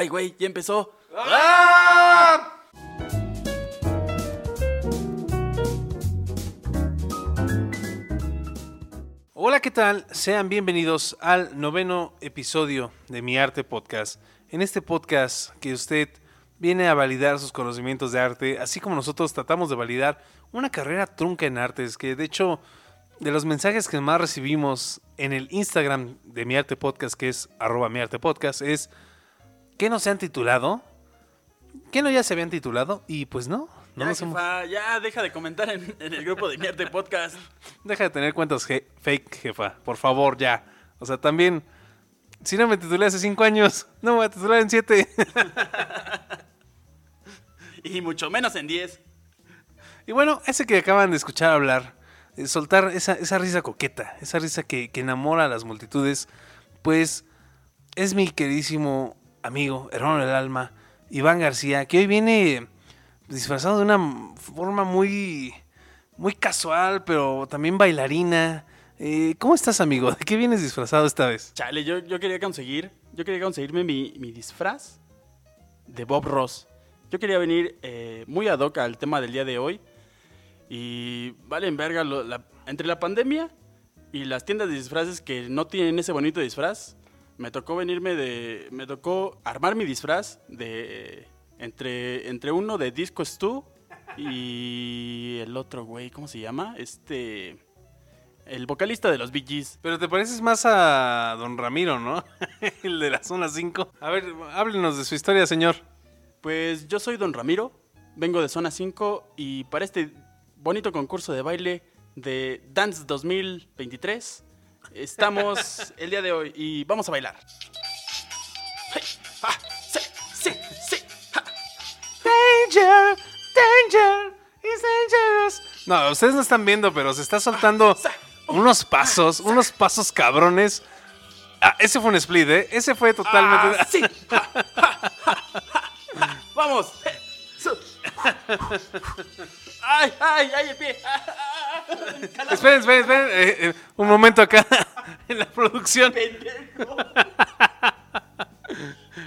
Ay, güey, ya empezó. Hola, ¿qué tal? Sean bienvenidos al noveno episodio de Mi Arte Podcast. En este podcast que usted viene a validar sus conocimientos de arte, así como nosotros tratamos de validar una carrera trunca en artes, que de hecho, de los mensajes que más recibimos en el Instagram de Mi Arte Podcast, que es arroba Mi Arte Podcast, es ¿qué no se han titulado? ¿Qué no ya se habían titulado? Y pues no, no Ya, jefa, ya deja de comentar en, en el grupo de mi arte podcast. Deja de tener cuentas je- fake, jefa. Por favor, ya. O sea, también, si no me titulé hace cinco años, no me voy a titular en siete. Y mucho menos en 10. y bueno, ese que acaban de escuchar hablar, eh, soltar esa, esa risa coqueta, esa risa que, que enamora a las multitudes, pues es mi queridísimo amigo, hermano del alma, Iván García, que hoy viene disfrazado de una forma muy, muy casual, pero también bailarina. Eh, ¿Cómo estás, amigo? ¿De qué vienes disfrazado esta vez? Chale, yo, yo quería conseguir, yo quería conseguirme mi, mi disfraz de Bob Ross. Yo quería venir eh, muy ad hoc al tema del día de hoy. Y vale en verga, entre la pandemia y las tiendas de disfraces que no tienen ese bonito disfraz, me tocó venirme de, me tocó armar mi disfraz de, entre, entre uno de Disco Stu y el otro güey, ¿cómo se llama? Este, el vocalista de los Bee Gees. Pero te pareces más a don Ramiro, ¿no? El de la zona 5. A ver, háblenos de su historia, señor. Pues yo soy Don Ramiro, vengo de Zona 5 y para este bonito concurso de baile de Dance 2023 estamos el día de hoy y vamos a bailar. Ah, ja. Danger, danger, is dangerous. No, ustedes no están viendo, pero se está soltando unos pasos, unos pasos cabrones. Ah, ese fue un split, ¿eh? Ese fue totalmente... Ah, sí. Vamos. Ay, ay, ay, el pie. Esperen, esperen, esperen. eh, eh, un momento acá en la producción. Pendejo.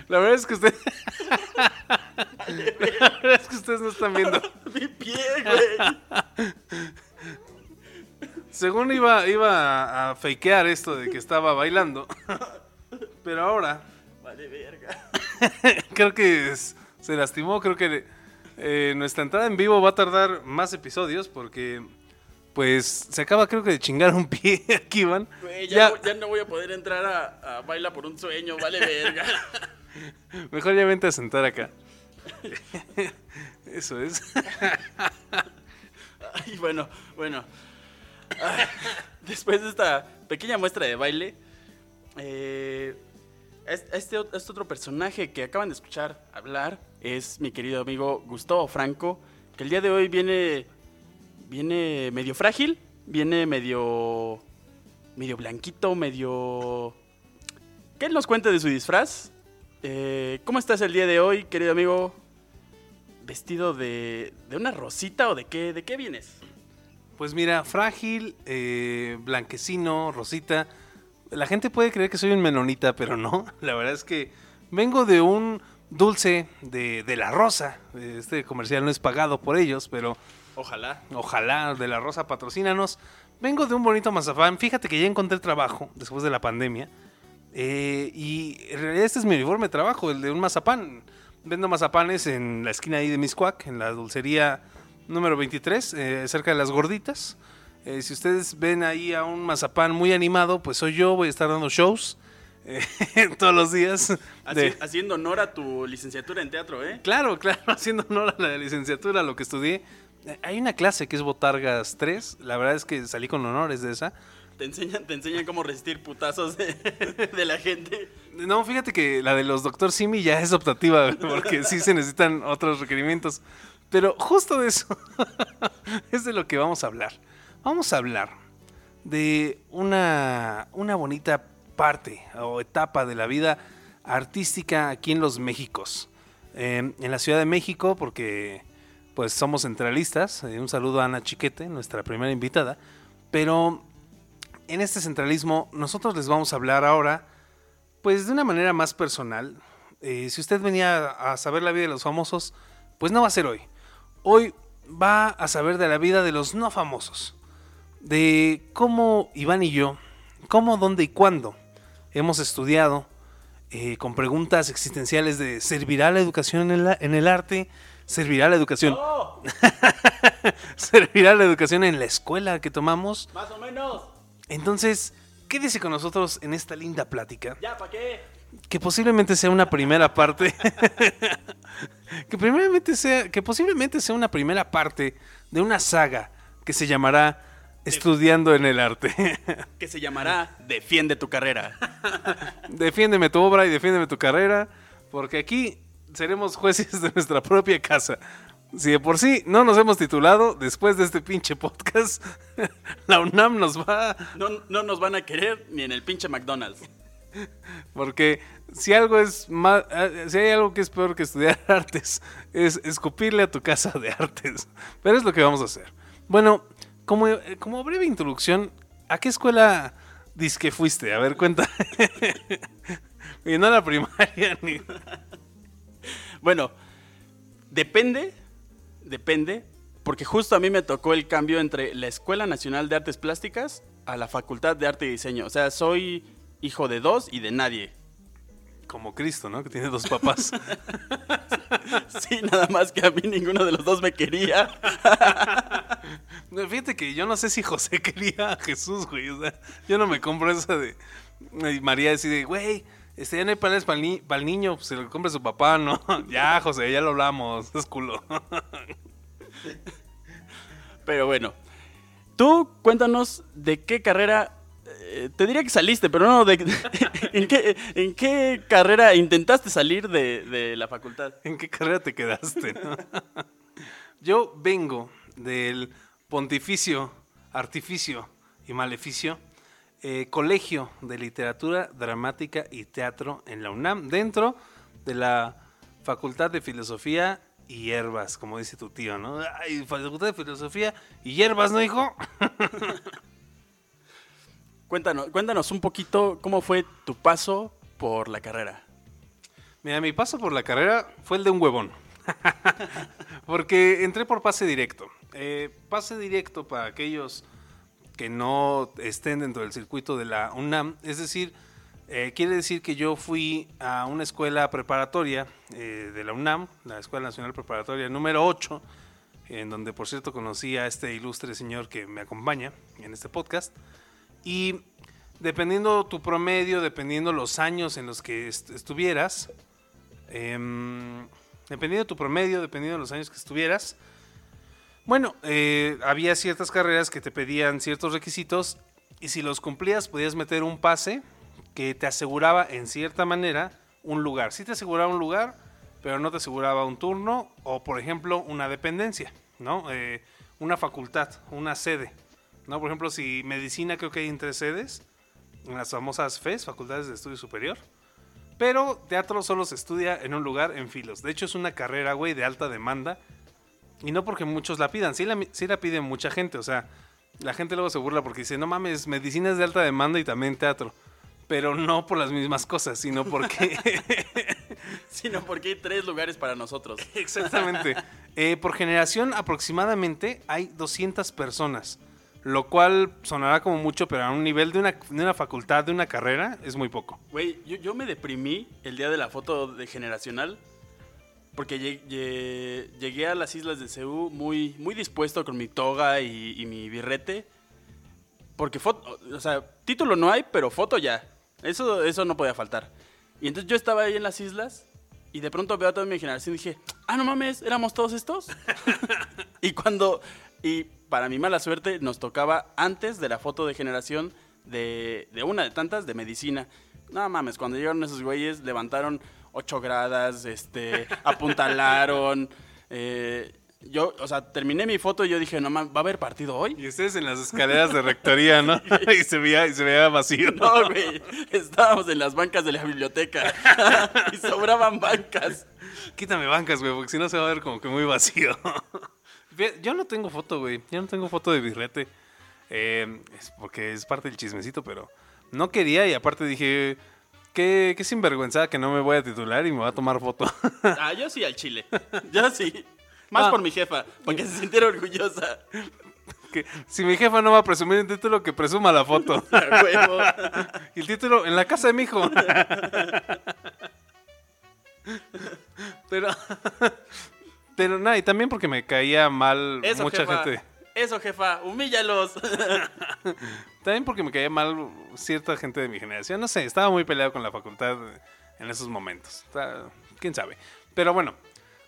La verdad es que ustedes... La verdad es que ustedes no están viendo. Mi pie, güey. Según iba, iba a, fakear esto de que estaba bailando. Pero ahora Vale, verga. creo que es- se lastimó. Creo que eh, nuestra entrada en vivo va a tardar más episodios porque, pues, se acaba creo que de chingar un pie aquí, Iván. Ya, ya, no, ya no voy a poder entrar a, a Baila por un sueño, vale verga. Mejor ya vente a sentar acá. Eso es. Ay, bueno, bueno. Ay, después de esta pequeña muestra de baile, eh, este, este otro personaje que acaban de escuchar hablar es mi querido amigo Gustavo Franco, que el día de hoy viene, viene medio frágil, viene medio, medio blanquito, medio... Que él nos cuente de su disfraz. Eh, ¿Cómo estás el día de hoy, querido amigo? ¿Vestido de, de una rosita o de qué, de qué vienes? Pues mira, frágil, eh, blanquecino, rosita. La gente puede creer que soy un menonita, pero no. La verdad es que vengo de un dulce de, de la rosa. Este comercial no es pagado por ellos, pero Ojalá. ojalá de la rosa patrocínanos. Vengo de un bonito mazapán. Fíjate que ya encontré trabajo después de la pandemia. Eh, y en realidad este es mi uniforme de trabajo, el de un mazapán. Vendo mazapanes en la esquina ahí de Miscuac, en la dulcería número 23, eh, cerca de las gorditas. Eh, si ustedes ven ahí a un mazapán muy animado, pues soy yo, voy a estar dando shows eh, todos los días. De- Haciendo honor a tu licenciatura en teatro, ¿eh? Claro, claro, haciendo honor a la licenciatura, a lo que estudié. Eh, Hay una clase que es Botargas 3, la verdad es que salí con honores de esa. Te enseñan, te enseñan cómo resistir putazos de, de la gente. No, fíjate que la de los Doctor Simi ya es optativa, porque sí se necesitan otros requerimientos. Pero justo de eso es de lo que vamos a hablar. Vamos a hablar de una, una bonita parte o etapa de la vida artística aquí en los Méxicos. Eh, en la Ciudad de México, porque pues somos centralistas. Eh, un saludo a Ana Chiquete, nuestra primera invitada. Pero en este centralismo nosotros les vamos a hablar ahora, pues de una manera más personal. Eh, si usted venía a saber la vida de los famosos, pues no va a ser hoy. Hoy va a saber de la vida de los no famosos. De cómo Iván y yo, cómo, dónde y cuándo hemos estudiado eh, con preguntas existenciales de ¿servirá la educación en, el arte? ¿Servirá la educación? ¡Oh! ¿Servirá la educación en la escuela que tomamos? Más o menos. Entonces, quédese con nosotros en esta linda plática, ¿Ya para qué? que posiblemente sea una primera parte, que, primeramente sea, que posiblemente sea una primera parte de una saga que se llamará Estudiando en el Arte. Que se llamará Defiende tu carrera. defiéndeme tu obra y defiéndeme tu carrera, porque aquí seremos jueces de nuestra propia casa. Si de por sí no nos hemos titulado, después de este pinche podcast, la UNAM nos va No, no nos van a querer ni en el pinche McDonald's. Porque si algo es más, si hay algo que es peor que estudiar artes, es escupirle a tu casa de artes. Pero es lo que vamos a hacer. Bueno, como, eh, como breve introducción, ¿a qué escuela que fuiste? A ver, cuenta. y no la primaria ni. Bueno, depende, depende, porque justo a mí me tocó el cambio entre la Escuela Nacional de Artes Plásticas a la Facultad de Arte y Diseño. O sea, soy hijo de dos y de nadie. Como Cristo, ¿no? Que tiene dos papás. Sí, nada más que a mí ninguno de los dos me quería. No, Fíjate que yo no sé si José quería a Jesús, güey. O sea, yo no me compro esa de. María decide, güey, este, ya no hay panes para el, niño, pues se lo compra su papá, ¿no? ya, José, ya lo hablamos, es culo. Pero bueno, tú cuéntanos de qué carrera, te diría que saliste, pero no, de, ¿en, qué, ¿en qué carrera intentaste salir de, la facultad? ¿En qué carrera te quedaste? yo vengo del Pontificio, Artificio y Maleficio, eh, Colegio de Literatura, Dramática y Teatro en la UNAM, dentro de la Facultad de Filosofía y Hierbas, como dice tu tío, ¿no? Ay, Facultad de Filosofía y Hierbas, ¿no, hijo? Cuéntanos, cuéntanos un poquito cómo fue tu paso por la carrera. Mira, mi paso por la carrera fue el de un huevón. Porque entré por pase directo. Eh, pase directo para aquellos que no estén dentro del circuito de la UNAM. Es decir, eh, quiere decir que yo fui a una escuela preparatoria eh, de la UNAM, la Escuela Nacional Preparatoria número 8, en donde por cierto conocí a este ilustre señor que me acompaña en este podcast. Y dependiendo tu promedio, dependiendo los años en los que est- estuvieras, em, dependiendo de tu promedio, dependiendo de los años que estuvieras, bueno, eh, había ciertas carreras que te pedían ciertos requisitos y si los cumplías podías meter un pase que te aseguraba en cierta manera un lugar. Sí te aseguraba un lugar, pero no te aseguraba un turno o, por ejemplo, una dependencia, ¿no? Eh, una facultad, una sede, ¿no? Por ejemplo, si medicina creo que hay en tres sedes, en las famosas FES, Facultades de Estudio Superior. Pero teatro solo se estudia en un lugar en filos. De hecho, es una carrera, güey, de alta demanda. Y no porque muchos la pidan, sí la, sí la pide mucha gente. O sea, la gente luego se burla porque dice, no mames, medicina es de alta demanda y también teatro. Pero no por las mismas cosas, sino porque... Sino porque hay tres lugares para nosotros. Exactamente. Eh, por generación aproximadamente hay 200 personas. Lo cual sonará como mucho, pero a un nivel de una, de una facultad, de una carrera, es muy poco. Güey, yo, yo me deprimí el día de la foto de generacional porque lle- lle- llegué a las islas de Ceú muy, muy dispuesto con mi toga y, y mi birrete. Porque foto, o sea, título no hay, pero foto ya. Eso, eso no podía faltar. Y entonces yo estaba ahí en las islas y de pronto veo a toda mi generación y dije, ah, no mames, ¿éramos todos estos? y cuando, y para mi mala suerte, nos tocaba antes de la foto de generación de, de una de tantas de medicina. No mames, cuando llegaron esos güeyes, levantaron ocho gradas, este, apuntalaron. eh, yo, o sea, terminé mi foto y yo dije, no mames, ¿va a haber partido hoy? Y ustedes en las escaleras de rectoría, ¿no? y se veía, y se veía vacío. No, güey, estábamos en las bancas de la biblioteca y sobraban bancas. Quítame bancas, güey, porque si no se va a ver como que muy vacío. Yo no tengo foto, güey. Yo no tengo foto de birrete. Eh, es porque es parte del chismecito, pero no quería y aparte dije, Qué, qué sinvergüenza que no me voy a titular y me voy a tomar foto. Ah, yo sí al chile. Yo sí. Más Ah. por mi jefa, porque se sintiera orgullosa. que si mi jefa no va a presumir el título, que presuma la foto. Y el título, en la casa de mi hijo. Pero, pero nada, y también porque me caía mal Eso, mucha jefa. gente. Eso, jefa. Humíllalos. También porque me caía mal cierta gente de mi generación. No sé, estaba muy peleado con la facultad en esos momentos. Quién sabe. Pero bueno,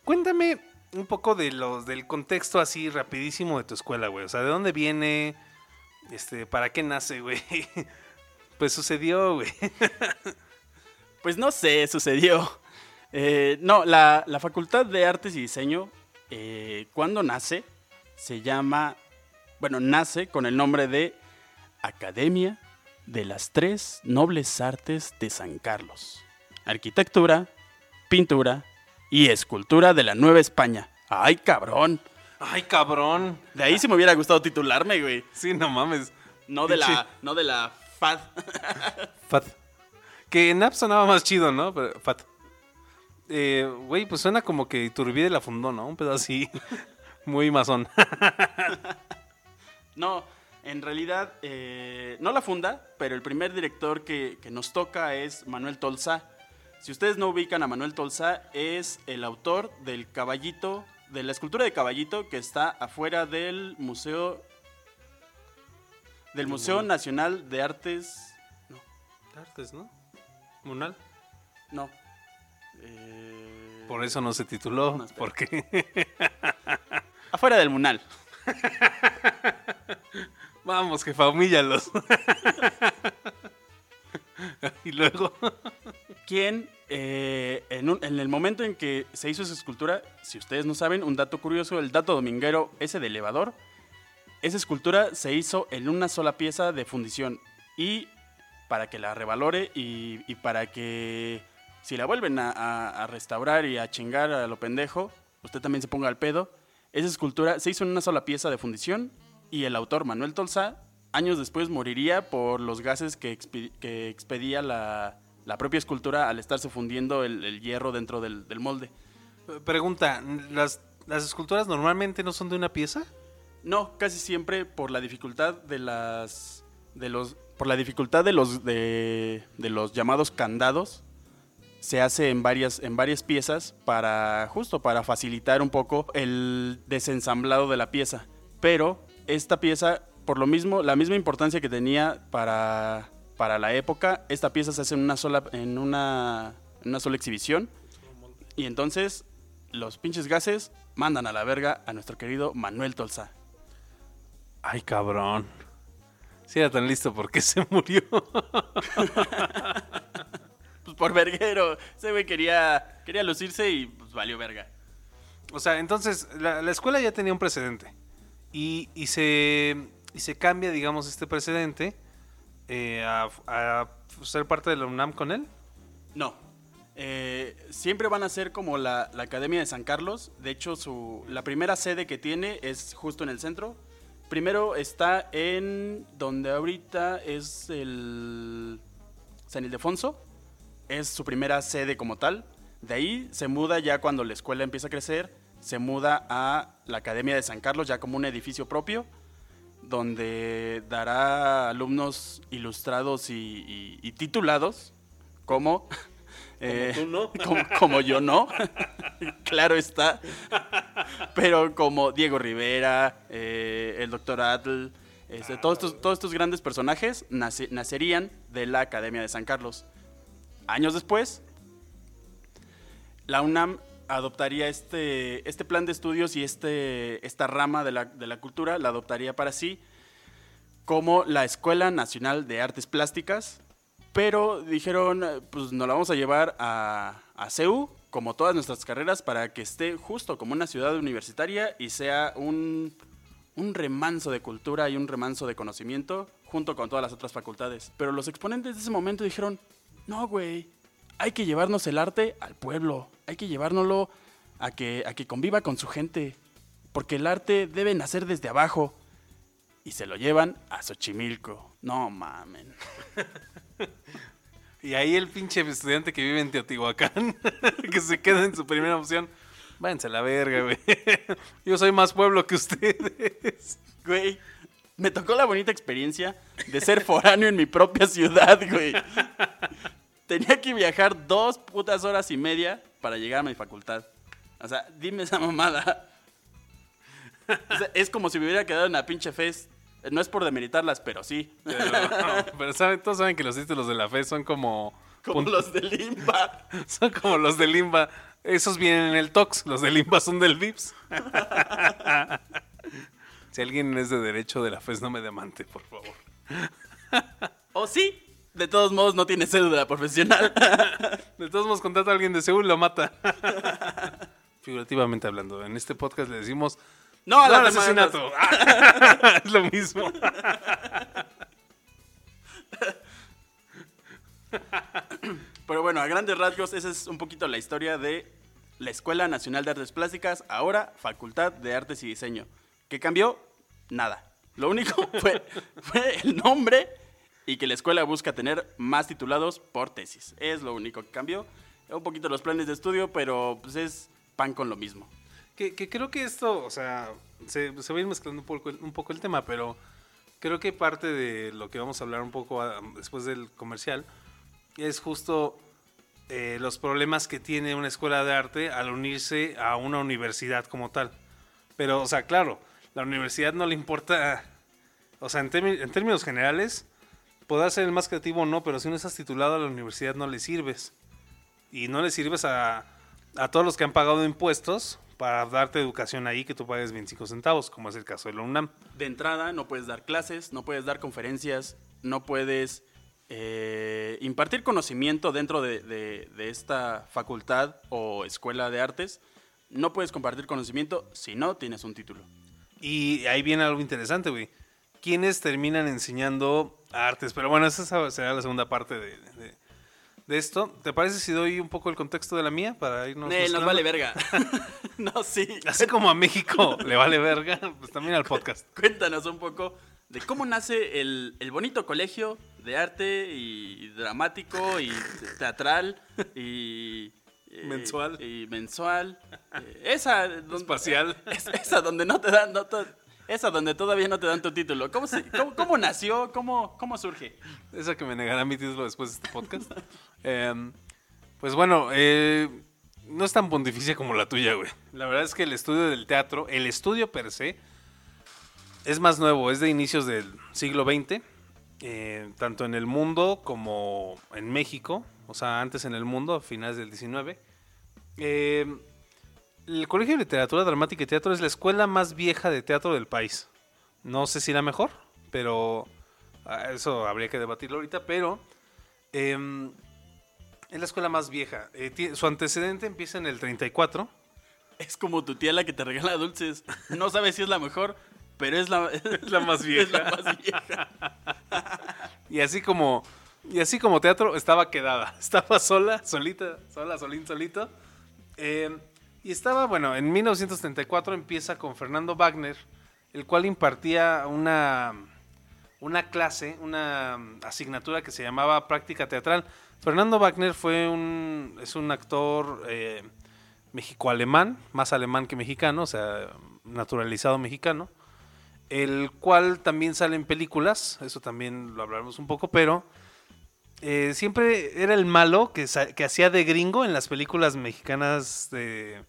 cuéntame un poco de los del contexto así rapidísimo de tu escuela, güey. O sea, ¿de dónde viene? Este, ¿para qué nace, güey? Pues sucedió, güey. Pues no sé, sucedió. Eh, no, la, la Facultad de Artes y Diseño, eh, cuando nace, se llama, bueno, nace con el nombre de Academia de las Tres Nobles Artes de San Carlos. Arquitectura, pintura y escultura de la Nueva España. ¡Ay, cabrón! Ay, cabrón. De ahí sí me hubiera gustado titularme, güey. Sí, no mames. No de la, no de la FAD. Fat. Que en App sonaba más chido, ¿no? Pero, Eh, Güey, pues suena como que Iturbide la fundó, ¿no? Un pedo así. Muy masón. No, en realidad eh, no la funda, pero el primer director que, que nos toca es Manuel Tolsá. Si ustedes no ubican a Manuel Tolsá, es el autor del caballito, de la escultura de caballito que está afuera del museo, del Museo Nacional de Artes, no, Artes, ¿no? Munal. no. Eh, Por eso no se tituló. No, porque. Afuera del Munal. Vamos, jefa, humíllalos. y luego. quien eh, en, un- en el momento en que se hizo esa escultura, si ustedes no saben, un dato curioso, el dato dominguero, ese de elevador, esa escultura se hizo en una sola pieza de fundición y para que la revalore y, y para que si la vuelven a, a- a restaurar y a chingar a lo pendejo, usted también se ponga al pedo, esa escultura se hizo en una sola pieza de fundición y el autor Manuel Tolsá años después moriría por los gases que, expi- que expedía la, la propia escultura al estarse fundiendo el, el hierro dentro del, del molde. Pregunta: ¿las, ¿las esculturas normalmente no son de una pieza? No, casi siempre por la dificultad de las de los por la dificultad de los de, de los llamados candados se hace en varias en varias piezas para justo para facilitar un poco el desensamblado de la pieza. Pero esta pieza por lo mismo la misma importancia que tenía para para la época, esta pieza se hace en una sola en una en una sola exhibición y entonces los pinches gases mandan a la verga a nuestro querido Manuel Tolsá. Ay, cabrón. Si era tan listo, ¿por qué se murió? Por verguero. Ese güey quería, quería lucirse y pues valió verga. O sea, entonces la, la escuela ya tenía un precedente. Y, y se, y se cambia, digamos, este precedente eh, a, a ser parte de la UNAM con él. No. Eh, siempre van a ser como la, la Academia de San Carlos. De hecho, su, la primera sede que tiene es justo en el centro. Primero está en donde ahorita es el San Ildefonso. Es su primera sede como tal. De ahí se muda ya cuando la escuela empieza a crecer. Se muda a la Academia de San Carlos ya como un edificio propio. Donde dará alumnos ilustrados y, y- y titulados como... eh, tú no. como, como yo no, claro está. Pero como Diego Rivera, eh, el doctor Atl, este, todos, estos, todos estos grandes personajes nace- nacerían de la Academia de San Carlos. Años después, la UNAM adoptaría este, este plan de estudios y este, esta rama de la, de la cultura, la adoptaría para sí como la Escuela Nacional de Artes Plásticas, pero dijeron, pues nos la vamos a llevar a, a CEU, como todas nuestras carreras, para que esté justo como una ciudad universitaria y sea un, un remanso de cultura y un remanso de conocimiento junto con todas las otras facultades. Pero los exponentes de ese momento dijeron, no, güey, hay que llevarnos el arte al pueblo, hay que llevárnoslo a que, a que conviva con su gente, porque el arte debe nacer desde abajo. Y se lo llevan a Xochimilco. No mamen. Y ahí el pinche estudiante que vive en Teotihuacán, que se queda en su primera opción, váyanse a la verga, güey. Yo soy más pueblo que ustedes. Güey, me tocó la bonita experiencia de ser foráneo en mi propia ciudad, güey. Tenía que viajar dos putas horas y media para llegar a mi facultad. O sea, dime esa mamada. O sea, es como si me hubiera quedado en la pinche FES. No es por demeritarlas, pero sí. Pero, pero saben, todos saben que los títulos de la fe son como... Como los de Limba. Son como los de Limba. Esos vienen en el Tox, los de Limba son del VIPS. si alguien es de derecho de la FES, no me demande, por favor. O sí, de todos modos no tiene cédula profesional. De todos modos, contrata a alguien de Seúl, lo mata. Figurativamente hablando, en este podcast le decimos... No, a "No las al demandas". asesinato. es lo mismo. Pero bueno, a grandes rasgos, esa es un poquito la historia de la Escuela Nacional de Artes Plásticas, ahora Facultad de Artes y Diseño. ¿Qué cambió? Nada. Lo único fue, fue el nombre y que la escuela busca tener más titulados por tesis. Es lo único que cambió. Un poquito los planes de estudio, pero pues es pan con lo mismo. Que, que creo que esto, o sea, se, se va a ir mezclando un poco, un poco el tema, pero creo que parte de lo que vamos a hablar un poco ah, después del comercial es justo eh, los problemas que tiene una escuela de arte al unirse a una universidad como tal. Pero, o sea, claro, la universidad no le importa, o sea, en, en términos generales, podrás ser el más creativo o no, pero si no estás titulado a la universidad no le sirves. Y no le sirves a, a todos los que han pagado impuestos para darte educación ahí que tú pagues 25 centavos, como es el caso de la UNAM. De entrada, no puedes dar clases, no puedes dar conferencias, no puedes eh, impartir conocimiento dentro de, de- de esta facultad o escuela de artes. No puedes compartir conocimiento si no tienes un título. Y ahí viene algo interesante, güey. ¿Quiénes terminan enseñando artes? Pero bueno, esa será la segunda parte de, de- de esto. ¿Te parece si doy un poco el contexto de la mía para irnos Eh, nos vale verga. no, sí. Así como a México le vale verga, pues también al podcast. Cuéntanos un poco de cómo nace el, el bonito colegio de arte y dramático y teatral y... eh, Mensual. Y mensual. Eh, esa... donde- Espacial. Es- esa donde no te dan... no te- esa donde todavía no te dan tu título. ¿Cómo, se- cómo, cómo nació? ¿Cómo, ¿Cómo surge? Esa que me negará mi título después de este podcast. Em, pues bueno, eh, no es tan pontificia como la tuya, güey. La verdad es que el estudio del teatro, el estudio per se, es más nuevo, es de inicios del siglo XX, eh, tanto en el mundo como en México, o sea, antes en el mundo, a finales del 19. Eh, el Colegio de Literatura Dramática y Teatro es la escuela más vieja de teatro del país. No sé si la mejor, pero ah, eso habría que debatirlo ahorita, pero em, es la escuela más vieja. Eh, su antecedente empieza en el 34. Es como tu tía la que te regala dulces. No sabes si es la mejor, pero es la, Es la más Es vieja. la más vieja. Y así como y así como teatro estaba quedada. Estaba sola, solita, sola, solín, solito. Eh, y estaba, bueno, en 1934 empieza con Fernando Wagner, el cual impartía una, una clase, una asignatura que se llamaba práctica teatral. Fernando Wagner fue un, es un actor eh, mexico-alemán, más alemán que mexicano, o sea, naturalizado mexicano el cual también sale en películas, eso también lo hablaremos un poco, pero eh, siempre era el malo que, que hacía de gringo en las películas mexicanas de,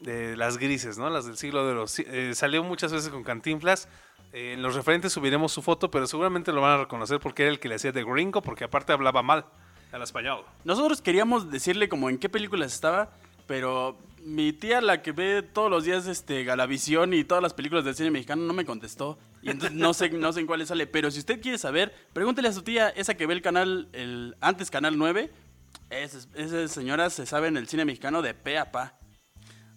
de las grises, ¿no? Las del siglo de los... eh, salió muchas veces con Cantinflas. eh, en los referentes subiremos su foto, pero seguramente lo van a reconocer porque era el que le hacía de gringo, porque aparte hablaba mal al español. Nosotros queríamos decirle como en qué películas estaba, pero mi tía, la que ve todos los días este Galavisión y todas las películas del cine mexicano, no me contestó. Y entonces no sé, no sé en cuáles sale. Pero si usted quiere saber, pregúntele a su tía, esa que ve el canal, el antes Canal 9. Esa, esa señora se sabe en el cine mexicano de pe a pa.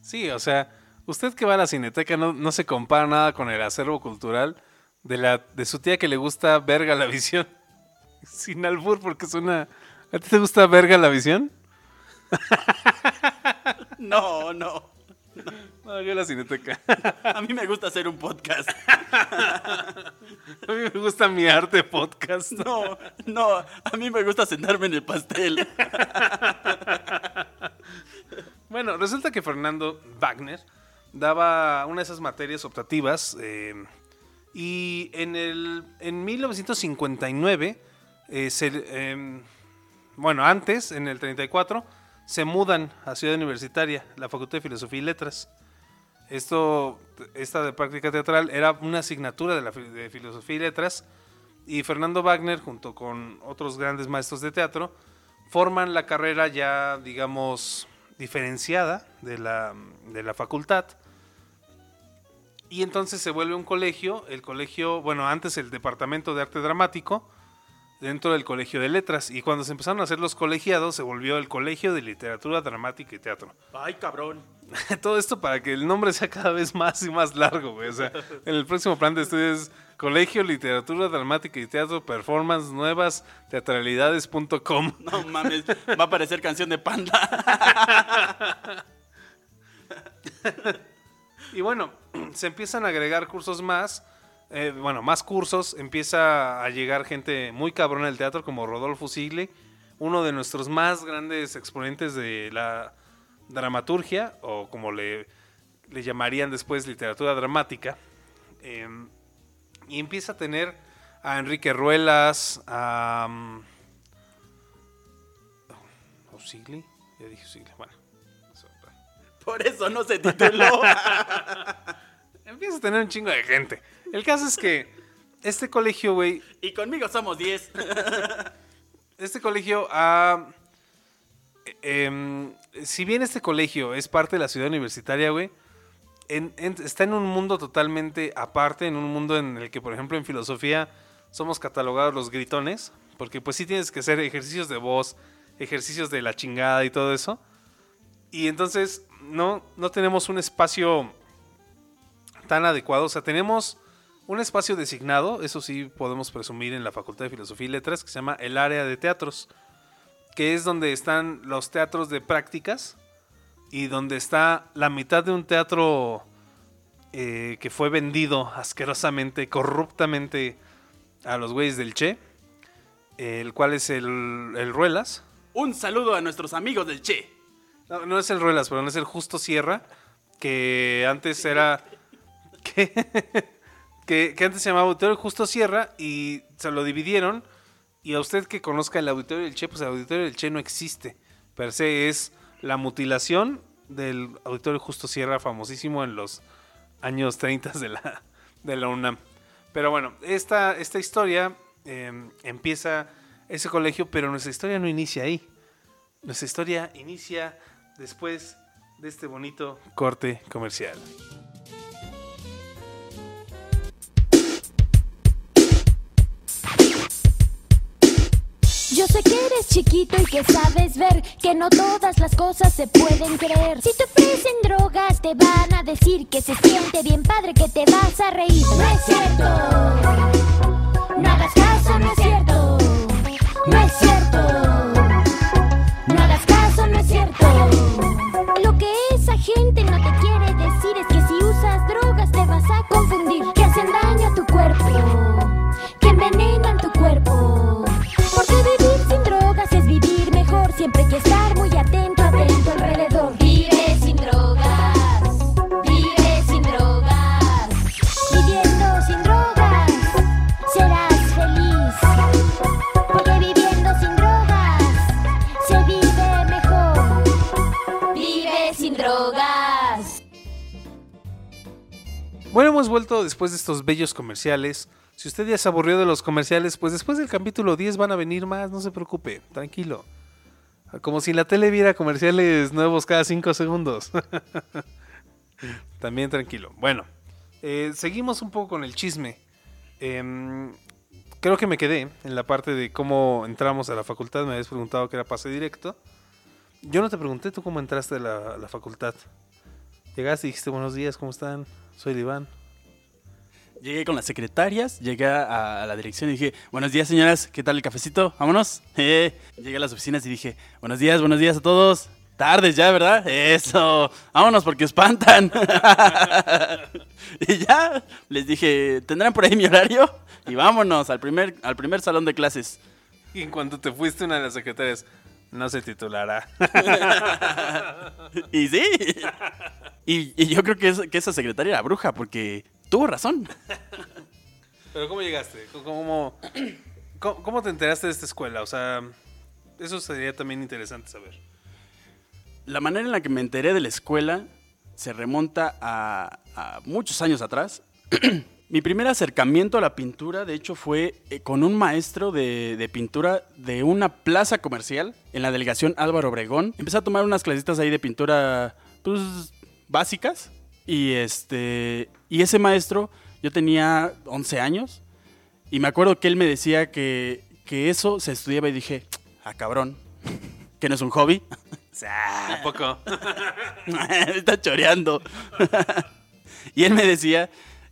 Sí, o sea, usted que va a la cineteca no, no se compara nada con el acervo cultural de, la, de su tía que le gusta verga la visión. Sin albur, porque es una... ¿A ti te gusta verga la visión? No, no. No, yo la cineteca. A mí me gusta hacer un podcast. A mí me gusta mi arte podcast. No, no, a mí me gusta sentarme en el pastel. Bueno, resulta que Fernando Wagner daba una de esas materias optativas eh, y en, el, en 1959, eh, se, eh, bueno, antes, en el 34, se mudan a Ciudad Universitaria, la Facultad de Filosofía y Letras. Esto, esta de práctica teatral era una asignatura de la de Filosofía y Letras y Fernando Wagner, junto con otros grandes maestros de teatro, forman la carrera ya, digamos, diferenciada de la, de la facultad. Y entonces se vuelve un colegio, el colegio, bueno, antes el Departamento de Arte Dramático, dentro del Colegio de Letras. Y cuando se empezaron a hacer los colegiados, se volvió el Colegio de Literatura Dramática y Teatro. Ay, cabrón. Todo esto para que el nombre sea cada vez más y más largo, güey. O sea, en el próximo plan de estudios Colegio Literatura Dramática y Teatro Performance Nuevas Teatralidades.com. No mames, va a aparecer canción de panda. Y bueno, se empiezan a agregar cursos más. Eh, bueno, más cursos. Empieza a llegar gente muy cabrona del teatro como Rodolfo Sigli, uno de nuestros más grandes exponentes de la dramaturgia, o como le, le llamarían después literatura dramática. Em, y empieza a tener a Enrique Ruelas, a... mm, ¿O Sigli? Ya dije Sigli, bueno. Por eso no se tituló. Empieza a tener un chingo de gente. El caso es que este colegio, güey, Y conmigo somos 10. este colegio ha... eh, em, si bien este colegio es parte de la ciudad universitaria, güey, en- en- está en un mundo totalmente aparte, en un mundo en el que, por ejemplo, en filosofía somos catalogados los gritones, porque pues sí tienes que hacer ejercicios de voz, ejercicios de la chingada y todo eso. Y entonces no, no tenemos un espacio tan adecuado, o sea, tenemos un espacio designado, eso sí podemos presumir en la Facultad de Filosofía y Letras, que se llama el área de teatros, que es donde están los teatros de prácticas y donde está la mitad de un teatro eh, que fue vendido asquerosamente, corruptamente a los güeyes del Che, el cual es el, el Ruelas. Un saludo a nuestros amigos del Che. No, no es el Ruelas, perdón, es el Justo Sierra, que antes era... Que, que, antes se llamaba Auditorio Justo Sierra y se lo dividieron. Y a usted que conozca el Auditorio del Che, pues el Auditorio del Che no existe. Per se es la mutilación del Auditorio Justo Sierra, famosísimo en los años 30 de la, de la UNAM. Pero bueno, esta, esta historia eh, empieza ese colegio, pero nuestra historia no inicia ahí. Nuestra historia inicia después de este bonito corte comercial. Yo sé que eres chiquito y que sabes ver que no todas las cosas se pueden creer. Si te ofrecen drogas, te van a decir que se siente bien padre, que te vas a reír. No es cierto. No hagas caso, no es cierto. No es cierto. Siempre hay que estar muy atento, atento alrededor. Vive sin drogas, vive sin drogas. Viviendo sin drogas, serás feliz. Porque viviendo sin drogas, se vive mejor. Vive sin drogas. Bueno, hemos vuelto después de estos bellos comerciales. Si usted ya se aburrió de los comerciales, pues después del capítulo 10 van a venir más, no se preocupe, tranquilo. Como si la tele viera comerciales nuevos cada 5 segundos. También tranquilo. Bueno, eh, seguimos un poco con el chisme. Em, creo que me quedé en la parte de cómo entramos a la facultad. Me habías preguntado que era pase directo. Yo no te pregunté tú cómo entraste a la, facultad. Llegaste y dijiste buenos días, ¿cómo están? Soy Iván. Llegué con las secretarias, llegué a, a la dirección y dije, buenos días señoras, ¿qué tal el cafecito? Vámonos. Eh, Llegué a las oficinas y dije, buenos días, buenos días a todos. Tardes ya, ¿verdad? Eso. Vámonos porque espantan. y ya les dije, ¿tendrán por ahí mi horario? Y vámonos al primer, al primer salón de clases. Y en cuanto te fuiste, una de las secretarias no se titulará. y sí. Y, y yo creo que, es- que esa secretaria era bruja porque tuvo razón. Pero ¿cómo llegaste? ¿Cómo, cómo, cómo te enteraste de esta escuela? O sea, eso sería también interesante saber. La manera en la que me enteré de la escuela se remonta a, a muchos años atrás. Mi primer acercamiento a la pintura, de hecho, fue eh, con un maestro de, de pintura de una plaza comercial en la delegación Álvaro Obregón. Empecé a tomar unas clasitas ahí de pintura, pues, básicas. Y este, y ese maestro, yo tenía 11 años. Y me acuerdo que él me decía que, que eso se estudiaba y dije, ah, cabrón, que no es un hobby. ¿A poco? me está choreando. y él me decía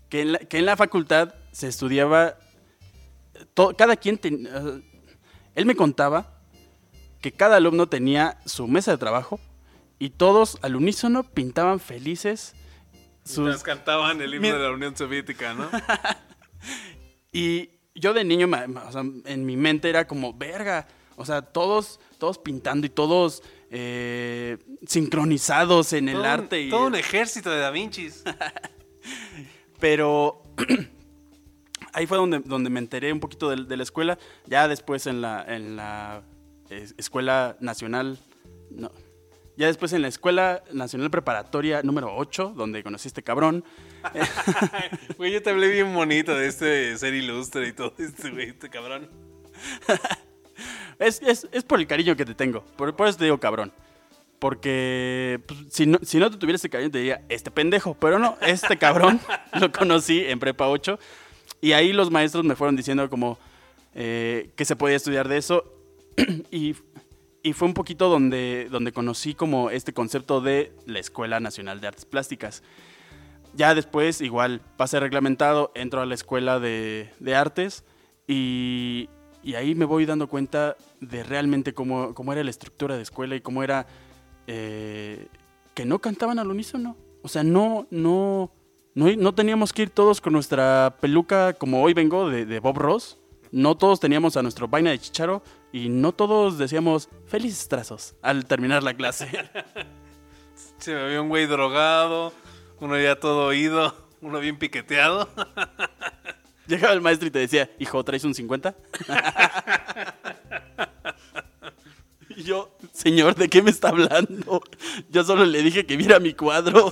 que en la, que en la facultad se estudiaba. to- cada quien. ten- eh, él me contaba que cada alumno tenía su mesa de trabajo y todos al unísono pintaban felices sus, cantaban el himno Mi- de la Unión Soviética, ¿no? Y yo de niño, o sea, en mi mente era como, verga, o sea, todos, todos pintando y todos eh, sincronizados en el un- arte. y, Todo un ejército de Da Vincis. Pero ahí fue donde, donde me enteré un poquito de, de la escuela. Ya después en la, en la es- Escuela Nacional, no, ya después en la Escuela Nacional Preparatoria número 8, donde conocí a este cabrón. Güey, yo te hablé bien bonito de este ser ilustre y todo este, güey, este cabrón. Es, es- es por el cariño que te tengo. Por, por eso te digo cabrón. Porque pues, si, no, si no te tuviera ese cariño, te diría este pendejo. Pero no, este cabrón lo conocí en Prepa 8. Y ahí los maestros me fueron diciendo como eh, que se podía estudiar de eso. y, y fue un poquito donde, donde conocí como este concepto de la Escuela Nacional de Artes Plásticas. Ya después, igual, pase reglamentado, entro a la Escuela de, de Artes y, ahí me voy dando cuenta de realmente cómo, cómo era la estructura de escuela y cómo era eh, que no cantaban al unísono. O sea, no, no, no, no teníamos que ir todos con nuestra peluca como hoy vengo de Bob Ross. No todos teníamos a nuestro vaina de chicharo y no todos decíamos felices trazos al terminar la clase. Se me vio un güey drogado, uno ya todo oído, uno bien piqueteado. Llegaba el maestro y te decía, hijo, ¿traes un 50? y yo, señor, ¿de qué me está hablando? Yo solo le dije que viera mi cuadro.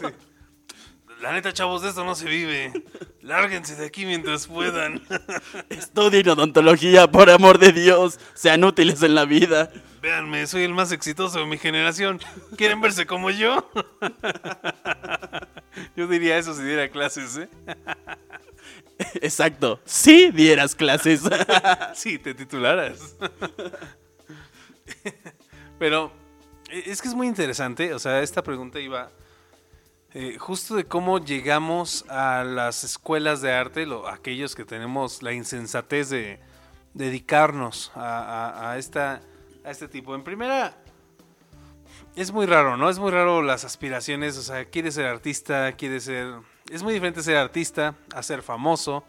La neta, chavos, de esto no se vive. Lárguense de aquí mientras puedan. Estudien odontología, por amor de Dios. Sean útiles en la vida. Véanme, soy el más exitoso de mi generación. ¿Quieren verse como yo? Yo diría eso si diera clases, ¿eh? Exacto. Si dieras clases. Si te titularas. Pero eh, es que es muy interesante, o sea, esta pregunta iba eh, justo de cómo llegamos a las escuelas de arte, lo- aquellos que tenemos la insensatez de dedicarnos a, esta, a este tipo. En primera, es muy raro, ¿no? Es muy raro las aspiraciones, o sea, quieres ser artista, quieres ser... Es muy diferente ser artista, a ser famoso,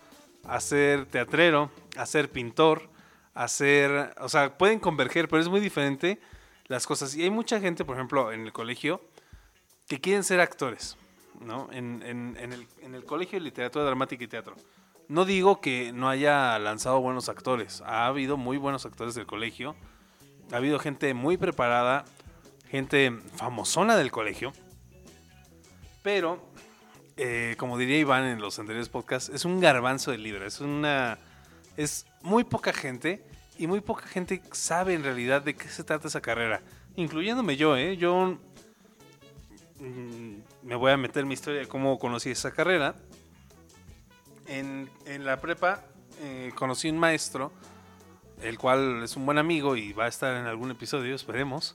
a ser teatrero, a ser pintor, a ser... O sea, pueden converger, pero es muy diferente las cosas. Y hay mucha gente, por ejemplo, en el colegio, que quieren ser actores, ¿no? En, en- en el, en el colegio de literatura dramática y teatro. No digo que no haya lanzado buenos actores. Ha habido muy buenos actores del colegio. Ha habido gente muy preparada, gente famosona del colegio. Pero, eh, como diría Iván en los anteriores podcasts, es un garbanzo de libra. Es una. Es muy poca gente. Y muy poca gente sabe en realidad de qué se trata esa carrera. Incluyéndome yo, ¿eh? Yo. Mm, Me voy a meter mi historia de cómo conocí esa carrera. En, en la prepa eh, conocí un maestro, el cual es un buen amigo y va a estar en algún episodio, esperemos,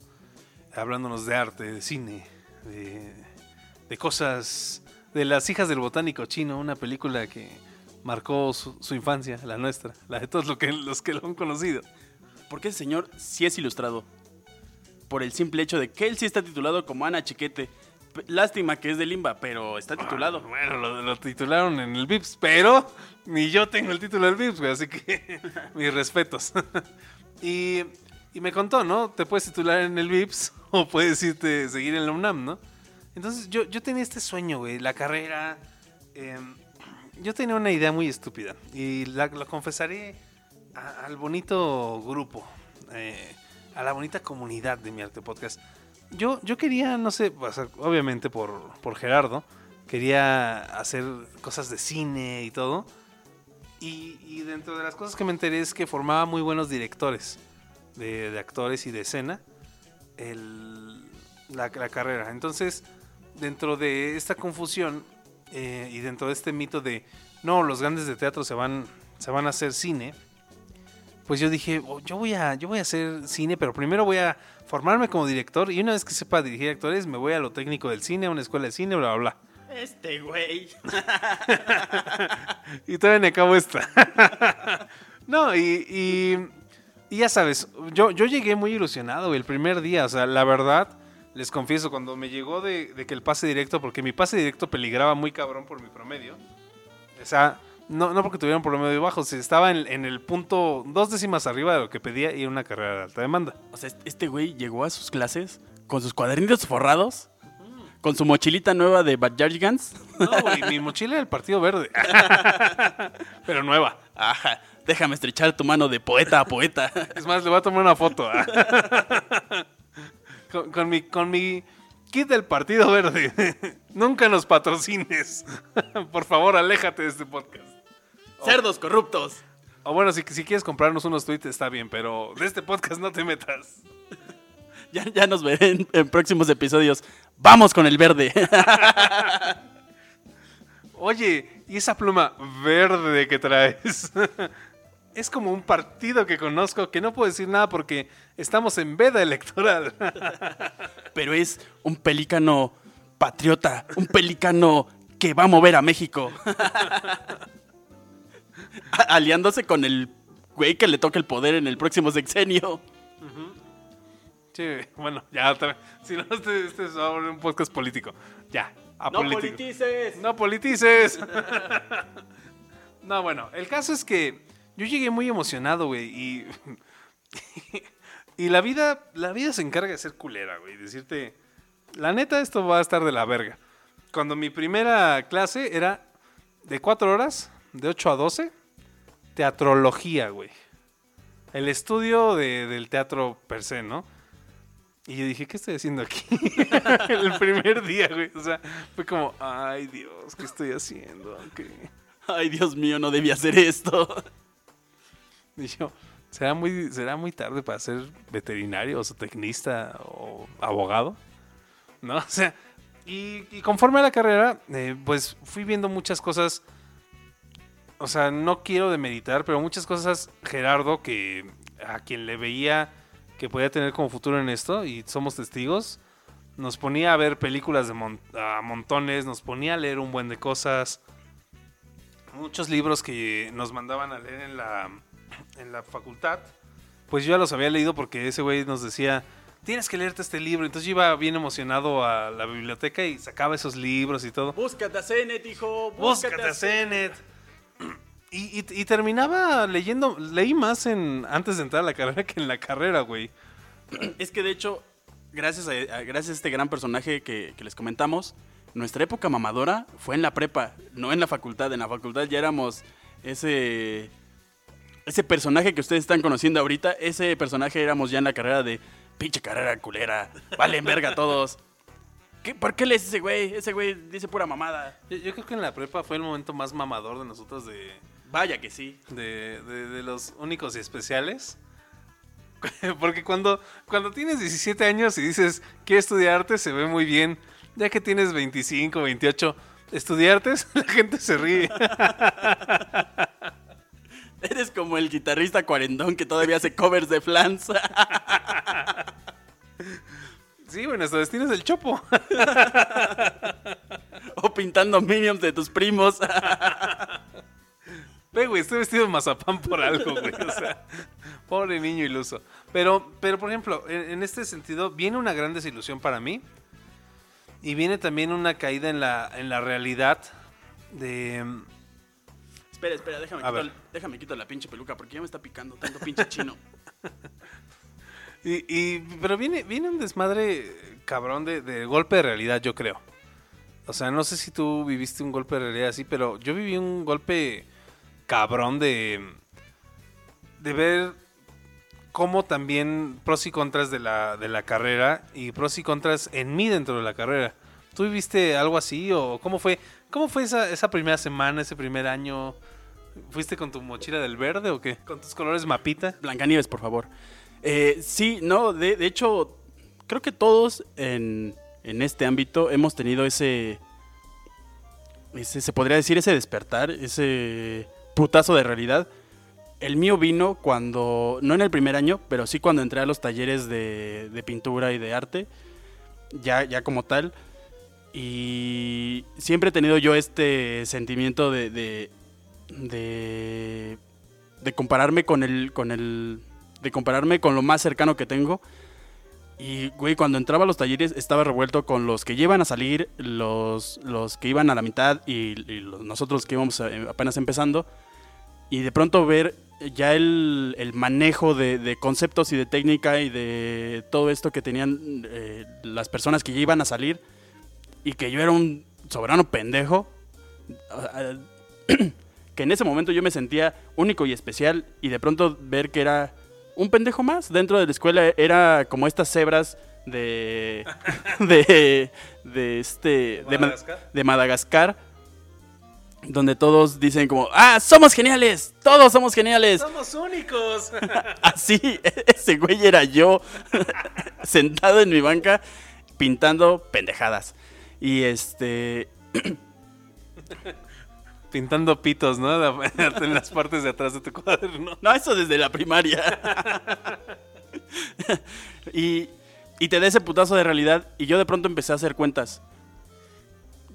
hablándonos de arte, de cine, de, cosas, de las hijas del botánico chino, una película que marcó su, infancia, la nuestra, la de todos lo que, los que lo han conocido. Porque ese señor sí es ilustrado. por el simple hecho de que él sí está titulado como Ana Chiquete. Lástima que es de Limba, pero está titulado. Bueno, lo, lo titularon en el VIPS, pero ni yo tengo el título del VIPS, güey, así que mis respetos. y, y me contó, ¿no? Te puedes titular en el VIPS o puedes irte seguir en la UNAM, ¿no? Entonces yo, yo tenía este sueño, güey, la carrera. em, yo tenía una idea muy estúpida y la, confesaré a- al bonito grupo, eh, a la bonita comunidad de mi arte podcast. Yo, yo quería, no sé, obviamente por, por Gerardo, quería hacer cosas de cine y todo. Y, dentro de las cosas que me enteré es que formaba muy buenos directores de, actores y de escena el- la, la carrera. Entonces, dentro de esta confusión eh, y dentro de este mito de no, los grandes de teatro se van, se van a hacer cine, pues yo dije, "Oh, yo, voy a, yo voy a hacer cine, pero primero voy a formarme como director y una vez que sepa dirigir actores, me voy a lo técnico del cine, a una escuela de cine, bla, bla, bla. Este güey. Y todavía me acabo esta. no, y, y, y ya sabes, yo, yo llegué muy ilusionado el primer día. O sea, la verdad, les confieso, cuando me llegó de, de que el pase directo, porque mi pase directo peligraba muy cabrón por mi promedio. O sea, no, no porque tuviera un promedio bajo, si estaba en, en el punto dos décimas arriba de lo que pedía y una carrera de alta demanda. O sea, este güey llegó a sus clases con sus cuadernitos forrados, con su mochilita nueva de Bajajigans. No, güey, mi mochila era el Partido Verde. Pero nueva. Ajá, déjame estrechar tu mano de poeta a poeta. Es más, le voy a tomar una foto. ¿ah? con, con mi, con mi kit del Partido Verde. Nunca nos patrocines. Por favor, aléjate de este podcast. Cerdos corruptos. O bueno, si, si quieres comprarnos unos tweets está bien, pero de este podcast no te metas. Ya, ya nos veré en, en próximos episodios. Vamos con el verde. Oye, ¿y esa pluma verde que traes? Es como un partido que conozco que no puedo decir nada porque estamos en veda electoral. Pero es un pelícano patriota, un pelícano que va a mover a México. Aliándose con el güey que le toque el poder en el próximo sexenio. Sí, bueno, ya otra vez. Si no, este, este es ahora un podcast político. Ya, apolítico. politices! No politices. no, bueno, el caso es que yo llegué muy emocionado, güey, y y la vida, la vida se encarga de ser culera, güey, decirte, la neta esto va a estar de la verga. Cuando mi primera clase era de cuatro horas, de 8 a 12, teatrología, güey. El estudio de- del teatro per se, ¿no? Y yo dije, ¿qué estoy haciendo aquí? el primer día, güey. O sea, fue como, ay Dios, ¿qué estoy haciendo? Ay, Dios mío, no debía hacer esto. Y yo, ¿será muy, ¿será muy tarde para ser veterinario o zootecnista o abogado? ¿No? O sea, y, y conforme a la carrera, eh, pues fui viendo muchas cosas. O sea, no quiero demeritar, pero muchas cosas, Gerardo, que a quien le veía que podía tener como futuro en esto, y somos testigos, nos ponía a ver películas de mon- a montones, nos ponía a leer un buen de cosas. Muchos libros que nos mandaban a leer en la, en la facultad, pues yo ya los había leído porque ese güey nos decía, tienes que leerte este libro. Entonces yo iba bien emocionado a la biblioteca y sacaba esos libros y todo. Búscate a Zenet, hijo. Búscate a Zenet. Y, y- y terminaba leyendo, leí más en antes de entrar a la carrera que en la carrera, güey. Es que de hecho, gracias a, a- gracias a este gran personaje que, que les comentamos, nuestra época mamadora fue en la prepa, no en la facultad. En la facultad ya éramos ese. Ese personaje que ustedes están conociendo ahorita, ese personaje éramos ya en la carrera de pinche carrera culera. Valen verga todos. ¿Qué, ¿Por qué lees ese güey? Ese güey dice pura mamada. Yo, yo creo que en la prepa fue el momento más mamador de nosotros de, Vaya que sí. de, de- de los únicos y especiales. Porque cuando, cuando tienes 17 años y dices, quiero estudiar arte, se ve muy bien. Ya que tienes 25, 28, estudiar artes, la gente se ríe. Eres como el guitarrista cuarendón que todavía hace covers de flans. Sí, bueno, nuestro destino es el chopo. o pintando minions de tus primos. Ve, güey, estoy vestido de mazapán por algo, güey. O sea, Pobre niño iluso. Pero, pero por ejemplo, en, en este sentido, viene una gran desilusión para mí. Y viene también una caída en la, en la realidad de... Espera, espera, déjame quito la pinche peluca porque ya me está picando tanto pinche chino. Y, y- pero viene, viene un desmadre cabrón de, de golpe de realidad, yo creo. O sea, no sé si tú viviste un golpe de realidad así, pero yo viví un golpe cabrón de, de ver cómo también pros y contras de la, de la carrera y pros y contras en mí dentro de la carrera. ¿Tú viviste algo así o cómo fue, cómo fue esa, esa primera semana, ese primer año? ¿Fuiste con tu mochila del verde o qué? ¿Con tus colores mapita? Blancanieves, por favor. Eh, sí, no, de, de hecho, creo que todos en, en este ámbito hemos tenido ese, ese, se podría decir, ese despertar, ese putazo de realidad. El mío vino cuando, no en el primer año, pero sí cuando entré a los talleres de, pintura y de arte, ya, ya como tal. Y siempre he tenido yo este sentimiento de, de, de, compararme con el, con el, de compararme con lo más cercano que tengo. Y, güey, cuando entraba a los talleres estaba revuelto con los que llevan a salir, los, los que iban a la mitad y, y nosotros que íbamos eh, apenas empezando. Y de pronto ver ya el, el manejo de, de conceptos y de técnica y de todo esto que tenían eh, las personas que ya iban a salir y que yo era un soberano pendejo. que en ese momento yo me sentía único y especial y de pronto ver que era un pendejo más dentro de la escuela era como estas cebras de de de este de Madagascar donde todos dicen como ah somos geniales todos somos geniales ¡Somos únicos! así ese güey era yo sentado en mi banca pintando pendejadas y este Pintando pitos, ¿no? En las partes de atrás de tu cuaderno. No, eso desde la primaria. y, y te da ese putazo de realidad. Y yo de pronto empecé a hacer cuentas.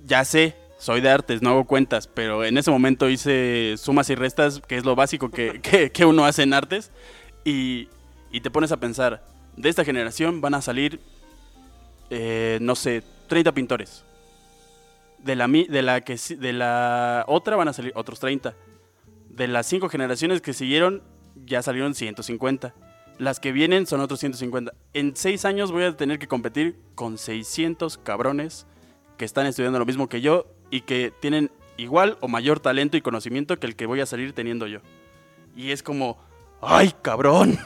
Ya sé, soy de artes, no hago cuentas. Pero en ese momento hice sumas y restas, que es lo básico que, que- uno hace en artes. Y, y te pones a pensar, de esta generación van a salir, eh, no sé, 30 pintores. De la, de, la que, de la otra van a salir otros 30 de las cinco generaciones que siguieron, ya salieron 150. Las que vienen son otros 150. En seis años voy a tener que competir con 600 cabrones que están estudiando lo mismo que yo y que tienen igual o mayor talento y conocimiento que el que voy a salir teniendo yo. Y es como, ¡ay, cabrón!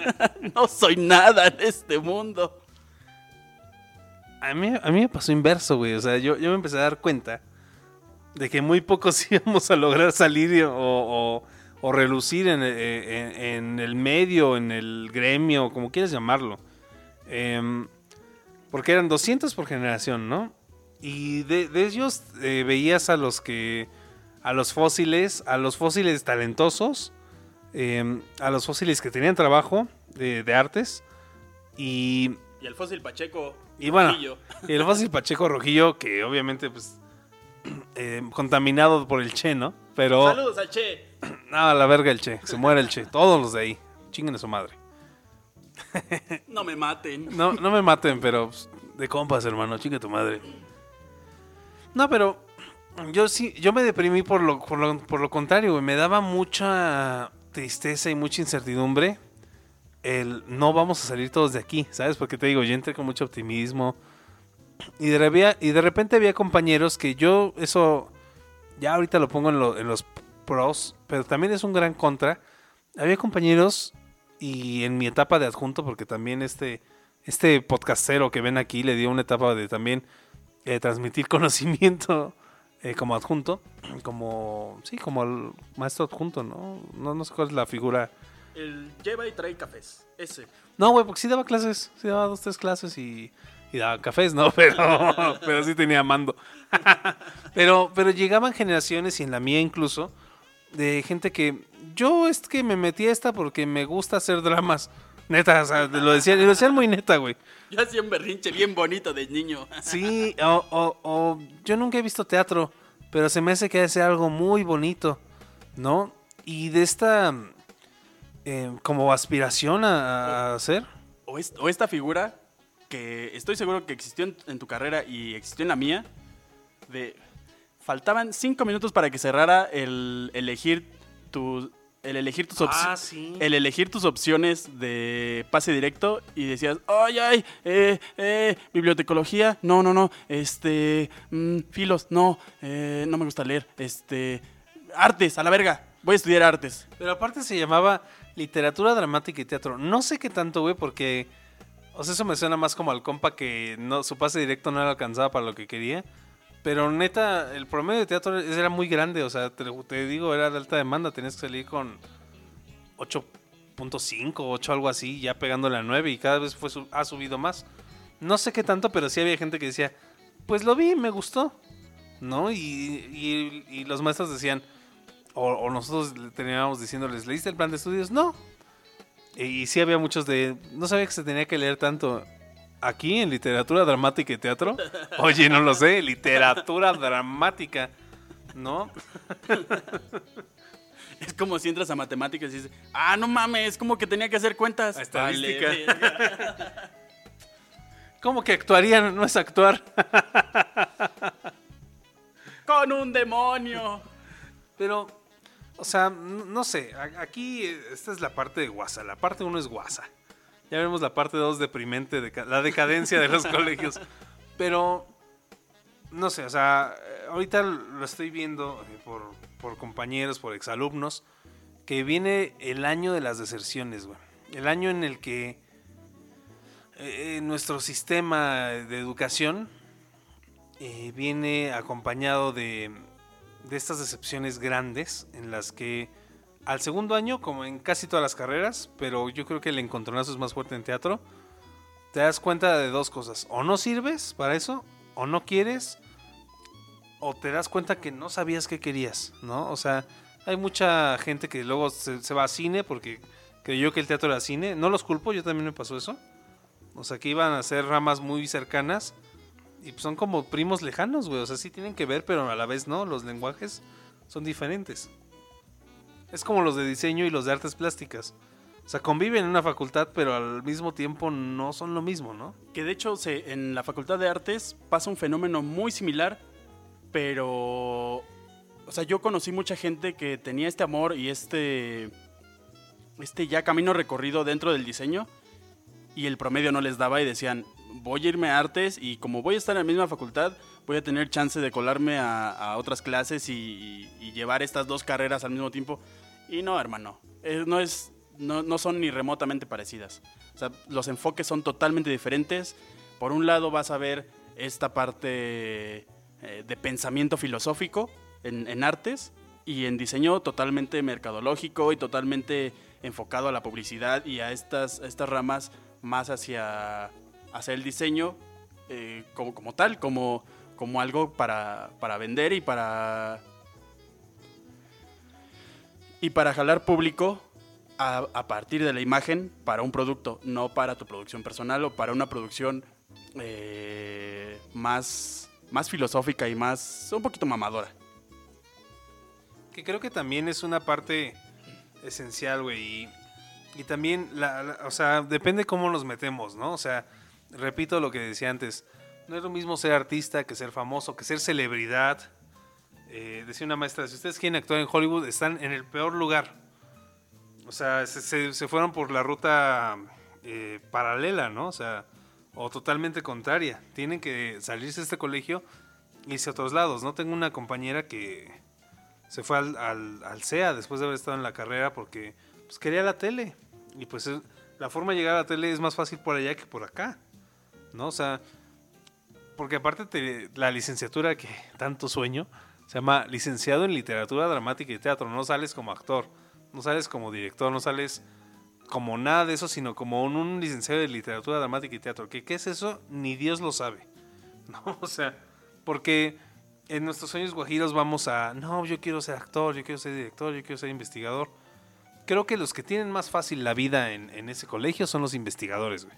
no soy nada en este mundo. A mí, a mí me pasó inverso, güey. O sea, yo, yo me empecé a dar cuenta de que muy pocos íbamos a lograr salir o, o- relucir en, eh, en- en el medio, en el gremio, como quieras llamarlo. Em, porque eran 200 por generación, ¿no? Y de, de ellos eh, veías a los que. a los fósiles, a los fósiles talentosos, em, a los fósiles que tenían trabajo de, de artes. Y Y el fósil Pacheco. y bueno, Rojillo. y el fósil Pacheco Rojillo, que obviamente, pues, eh, contaminado por el Che, ¿no? Pero, Saludos al Che. no, a la verga el Che, se muere el Che, todos los de ahí, chinguen a su madre. No me maten. No, no me maten, pero pues, de compas, hermano, chingue tu madre. No, pero yo sí, yo me deprimí por lo, por lo, por lo contrario, güey, me daba mucha tristeza y mucha incertidumbre el no vamos a salir todos de aquí, ¿sabes? Porque te digo, yo entré con mucho optimismo y de, y de repente había compañeros que yo, eso, ya ahorita lo pongo en, en los pros, pero también es un gran contra. Había compañeros y en mi etapa de adjunto, porque también este, este podcastero que ven aquí le dio una etapa de también eh, transmitir conocimiento eh, como adjunto, como, sí, como el maestro adjunto, ¿no? ¿no? No sé cuál es la figura. El lleva y trae cafés. Ese. No, güey, porque sí daba clases, sí daba dos, tres clases y, y daba cafés, ¿no? Pero, pero sí tenía mando. pero, pero llegaban generaciones, y en la mía incluso, de gente que yo es que me metí a esta porque me gusta hacer dramas. Neta, o sea, lo decían, lo decían muy neta, güey. Yo hacía un berrinche bien bonito de niño. Sí, o, o- o yo nunca he visto teatro, pero se me hace que hace algo muy bonito, ¿no? Y de esta eh, como aspiración a, a hacer. O, es- o esta figura que estoy seguro que existió en, en tu carrera y existió en la mía, de faltaban cinco minutos para que cerrara el elegir tu, el elegir tus opciones. Ah, sí. El elegir tus opciones de pase directo y decías, ay, ay, eh, eh, bibliotecología, no, no, no, este, mm, filos, no, eh, no me gusta leer, este, artes, a la verga, voy a estudiar artes. Pero aparte se llamaba literatura dramática y teatro. No sé qué tanto, güey, porque. O sea, eso me suena más como al compa que no, su pase directo no le alcanzaba para lo que quería. Pero neta, el promedio de teatro era muy grande. O sea, te, te digo, era de alta demanda. Tenías que salir con 8.5, 8, algo así, ya pegándole a 9. Y cada vez fue ha subido más. No sé qué tanto, pero sí había gente que decía, pues lo vi, me gustó. ¿No? Y, y- y los maestros decían, o, o nosotros le terminábamos diciéndoles, ¿leíste el plan de estudios? No. Y, y sí había muchos de, no sabía que se tenía que leer tanto aquí en literatura dramática y teatro. Oye, no lo sé, literatura dramática, ¿no? Es como si entras a matemáticas y dices, ah, no mames, es como que tenía que hacer cuentas. A estadística. Vale. ¿Cómo que actuarían? No es actuar. Con un demonio. Pero, o sea, no sé, aquí eh, esta es la parte de guasa, la parte 1 es guasa. Ya vemos la parte 2 deprimente, de la decadencia de los colegios. Pero, no sé, o sea, ahorita lo estoy viendo eh, por, por compañeros, por exalumnos, que viene el año de las deserciones, güey. El año en el que eh, nuestro sistema de educación eh, viene acompañado de, de estas decepciones grandes en las que al segundo año, como en casi todas las carreras, pero yo creo que el encontronazo es más fuerte en teatro, te das cuenta de dos cosas. O no sirves para eso, o no quieres, o te das cuenta que no sabías qué querías, ¿no? O sea, hay mucha gente que luego se, se va a cine porque creyó que el teatro era cine. No los culpo, yo también me pasó eso. O sea, que iban a ser ramas muy cercanas y son como primos lejanos, güey. O sea, sí tienen que ver, pero a la vez no. Los lenguajes son diferentes. Es como los de diseño y los de artes plásticas. O sea, conviven en una facultad, pero al mismo tiempo no son lo mismo, ¿no? Que de hecho en la Facultad de Artes pasa un fenómeno muy similar, pero... O sea, yo conocí mucha gente que tenía este amor y este... Este ya camino recorrido dentro del diseño y el promedio no les daba y decían, voy a irme a artes y como voy a estar en la misma facultad, voy a tener chance de colarme a, a otras clases y, y llevar estas dos carreras al mismo tiempo. Y no, hermano, eh, no, es, no, no son ni remotamente parecidas. O sea, los enfoques son totalmente diferentes. Por un lado vas a ver esta parte eh, de pensamiento filosófico en, en artes y en diseño totalmente mercadológico y totalmente enfocado a la publicidad y a estas, estas ramas más hacia, hacia el diseño eh, como, como tal, como, como algo para, para vender y para, y para jalar público a, partir de la imagen para un producto, no para tu producción personal o para una producción eh, más, más filosófica y más un poquito mamadora. Que creo que también es una parte esencial, güey. Y, y también, la, la- o sea, depende cómo nos metemos, ¿no? O sea, repito lo que decía antes. No es lo mismo ser artista que ser famoso, que ser celebridad. Eh, decía una maestra, si ustedes quieren actuar en Hollywood, están en el peor lugar. O sea, se, fueron por la ruta eh, paralela, ¿no? O sea, o totalmente contraria. Tienen que salirse de este colegio y irse a otros lados, ¿no? Tengo una compañera que se fue al, al, al CEA después de haber estado en la carrera porque pues, quería la tele. Y pues es- la forma de llegar a la tele es más fácil por allá que por acá. ¿No? O sea, porque aparte te- la licenciatura que tanto sueño se llama licenciado en literatura dramática y teatro. No sales como actor, no sales como director, no sales como nada de eso, sino como un, un licenciado de literatura dramática y teatro. ¿Qué, ¿Qué es eso? Ni Dios lo sabe. ¿No? O sea, porque en nuestros sueños guajiros vamos a, no, yo quiero ser actor, yo quiero ser director, yo quiero ser investigador. Creo que los que tienen más fácil la vida en, en ese colegio son los investigadores, güey.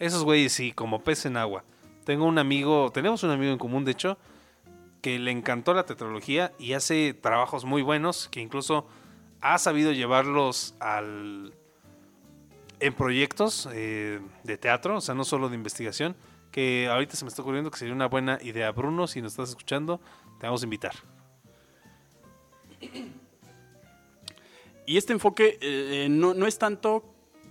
Esos güeyes sí, como pez en agua. Tengo un amigo, tenemos un amigo en común, de hecho, que le encantó la tetralogía y hace trabajos muy buenos, que incluso ha sabido llevarlos al, en proyectos eh, de teatro, o sea, no solo de investigación, que ahorita se me está ocurriendo que sería una buena idea. Bruno, si nos estás escuchando, te vamos a invitar. Y este enfoque eh, eh, no, no es tanto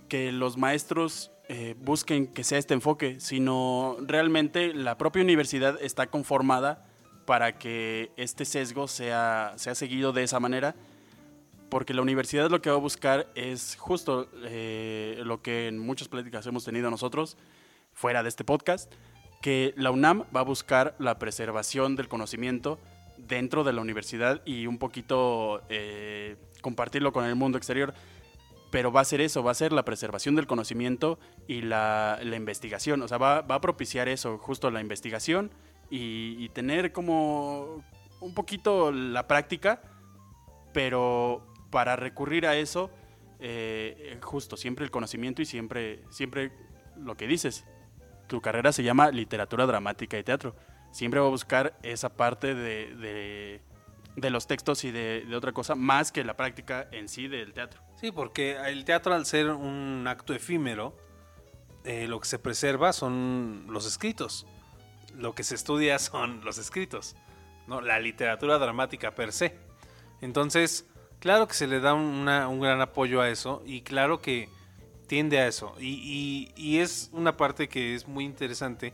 que los maestros eh, busquen que sea este enfoque, sino realmente la propia universidad está conformada para que este sesgo sea, sea seguido de esa manera, porque la universidad lo que va a buscar es justo eh, lo que en muchas pláticas hemos tenido nosotros, fuera de este podcast, que la UNAM va a buscar la preservación del conocimiento dentro de la universidad y un poquito eh, compartirlo con el mundo exterior. Pero va a ser eso, va a ser la preservación del conocimiento y la, la investigación. O sea, va, va a propiciar eso, justo la investigación y, tener como un poquito la práctica, pero para recurrir a eso, eh, justo siempre el conocimiento y siempre, siempre lo que dices. Tu carrera se llama literatura dramática y teatro. Siempre va a buscar esa parte de, de los textos y de, otra cosa, más que la práctica en sí del teatro. Sí, porque el teatro al ser un acto efímero, eh, lo que se preserva son los escritos. Lo que se estudia son los escritos, ¿no? La literatura dramática per se. Entonces, claro que se le da una- un gran apoyo a eso y claro que tiende a eso. Y es una parte que es muy interesante.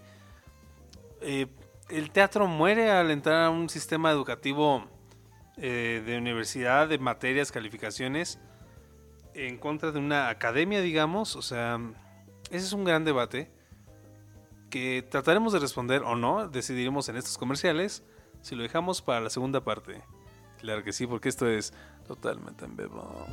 Eh, el teatro muere al entrar a un sistema educativo eh, de universidad, de materias, calificaciones, en contra de una academia, digamos. O sea, ese es un gran debate que trataremos de responder o no, decidiremos en estos comerciales si lo dejamos para la segunda parte. Claro que sí, porque esto es totalmente en vivo.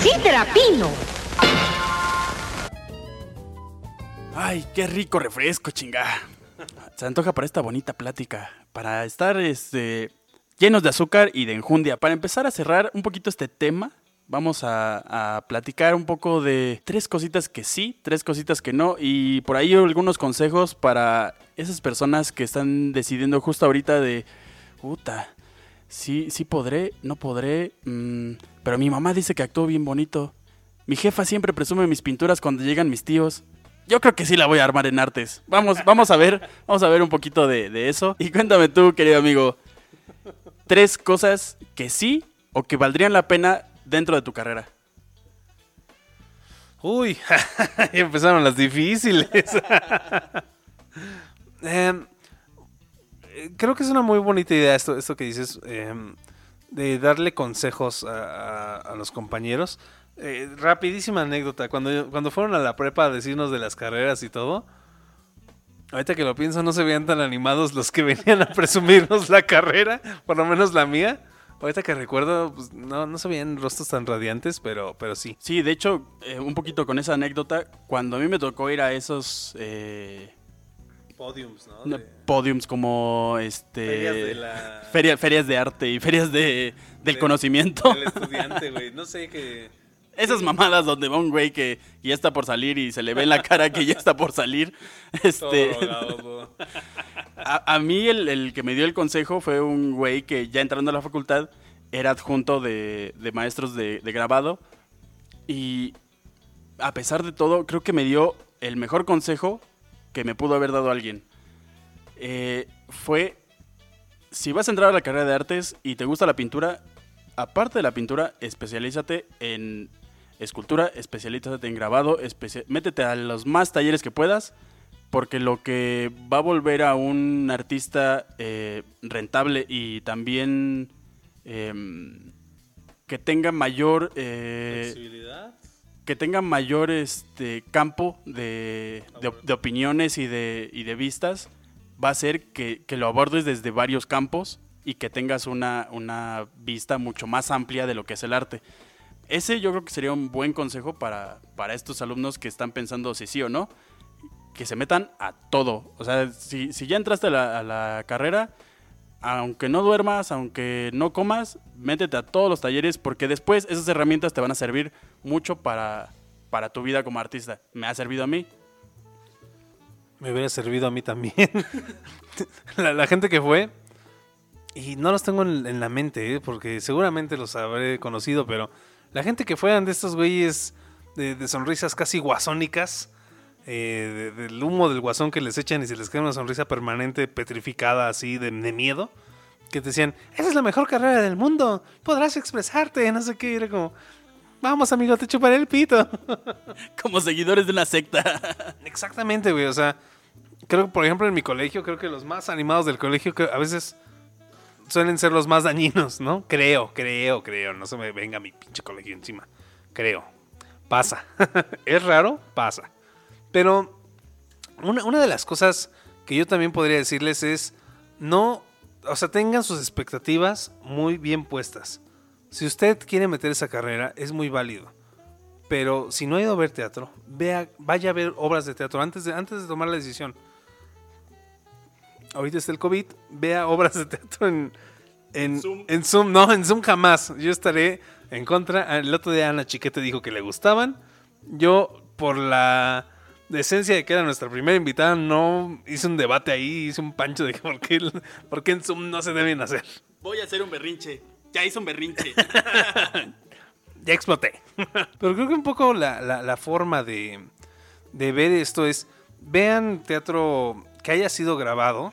Sidra Pino. Ay, qué rico refresco, chinga. Se antoja para esta bonita plática, para estar este, llenos de azúcar y de enjundia. Para empezar a cerrar un poquito este tema, vamos a, a platicar un poco de tres cositas que sí, tres cositas que no, y por ahí algunos consejos para esas personas que están decidiendo justo ahorita de, puta, sí, sí podré, no podré, mm, pero mi mamá dice que actúo bien bonito. Mi jefa siempre presume mis pinturas cuando llegan mis tíos. Yo creo que sí la voy a armar en artes. Vamos, vamos a ver, vamos a ver un poquito de, eso. Y cuéntame tú, querido amigo, tres cosas que sí o que valdrían la pena dentro de tu carrera. Uy, empezaron las difíciles. Eh, creo que es una muy bonita idea esto, esto que dices, em, de darle consejos a, a- los compañeros. Eh, rapidísima anécdota, cuando, cuando fueron a la prepa a decirnos de las carreras y todo, ahorita que lo pienso no se veían tan animados los que venían a presumirnos la carrera, por lo menos la mía. Ahorita que recuerdo, pues, no, no se veían rostros tan radiantes, pero, pero sí. Sí, de hecho, eh, un poquito con esa anécdota, cuando a mí me tocó ir a esos eh, Podiums, ¿no? podiums como este Ferias de la- feria- ferias de arte y ferias de, del De- conocimiento. El estudiante, güey. No sé qué. Esas mamadas donde va un güey que ya está por salir y se le ve en la cara que ya está por salir. Este, a, a mí el, el que me dio el consejo fue un güey que ya entrando a la facultad era adjunto de, de maestros de, de grabado y a pesar de todo creo que me dio el mejor consejo que me pudo haber dado alguien. Eh, fue, si vas a entrar a la carrera de artes y te gusta la pintura, aparte de la pintura, especialízate en escultura, especialízate en grabado, especia- métete a los más talleres que puedas, porque lo que va a volver a un artista eh, rentable y también em, que tenga mayor... eh. Que tenga mayor este campo de, de op- de opiniones y de, y de vistas va a ser que, que lo abordes desde varios campos y que tengas una, una vista mucho más amplia de lo que es el arte. Ese yo creo que sería un buen consejo para, para estos alumnos que están pensando si sí o no, que se metan a todo. O sea, si, si ya entraste a la, a la carrera, aunque no duermas, aunque no comas, métete a todos los talleres porque después esas herramientas te van a servir mucho para, para tu vida como artista. Me ha servido a mí. Me hubiera servido a mí también. la, gente que fue, y no los tengo en, la mente, ¿eh? porque seguramente los habré conocido, pero la gente que fue eran de estos güeyes de, sonrisas casi guasónicas, eh, de- del humo del guasón que les echan y se les queda una sonrisa permanente, petrificada así de, de miedo, que te decían, esa es la mejor carrera del mundo, podrás expresarte, no sé qué, y era como, vamos amigo, te chuparé el pito. Como seguidores de una secta. Exactamente, güey. O sea, creo que, por ejemplo, en mi colegio, creo que los más animados del colegio que a veces suelen ser los más dañinos, ¿no? Creo, creo, creo. No se me venga mi pinche colegio encima. Creo. Pasa. es raro, pasa. Pero una, una de las cosas que yo también podría decirles es, no, o sea, tengan sus expectativas muy bien puestas. Si usted quiere meter esa carrera, es muy válido. Pero si no ha ido a ver teatro, vea, vaya a ver obras de teatro antes de, antes de tomar la decisión. Ahorita está el COVID, vea obras de teatro en, en, Zoom. en Zoom. No, en Zoom jamás. Yo estaré en contra. El otro día Ana Chiquete dijo que le gustaban. Yo, por la decencia de que era nuestra primera invitada, no hice un debate ahí, hice un pancho de que por qué, por qué en Zoom no se deben hacer. Voy a hacer un berrinche. Ya hice un berrinche. ya exploté. Pero creo que un poco la, la- forma de, de ver esto es, vean teatro que haya sido grabado.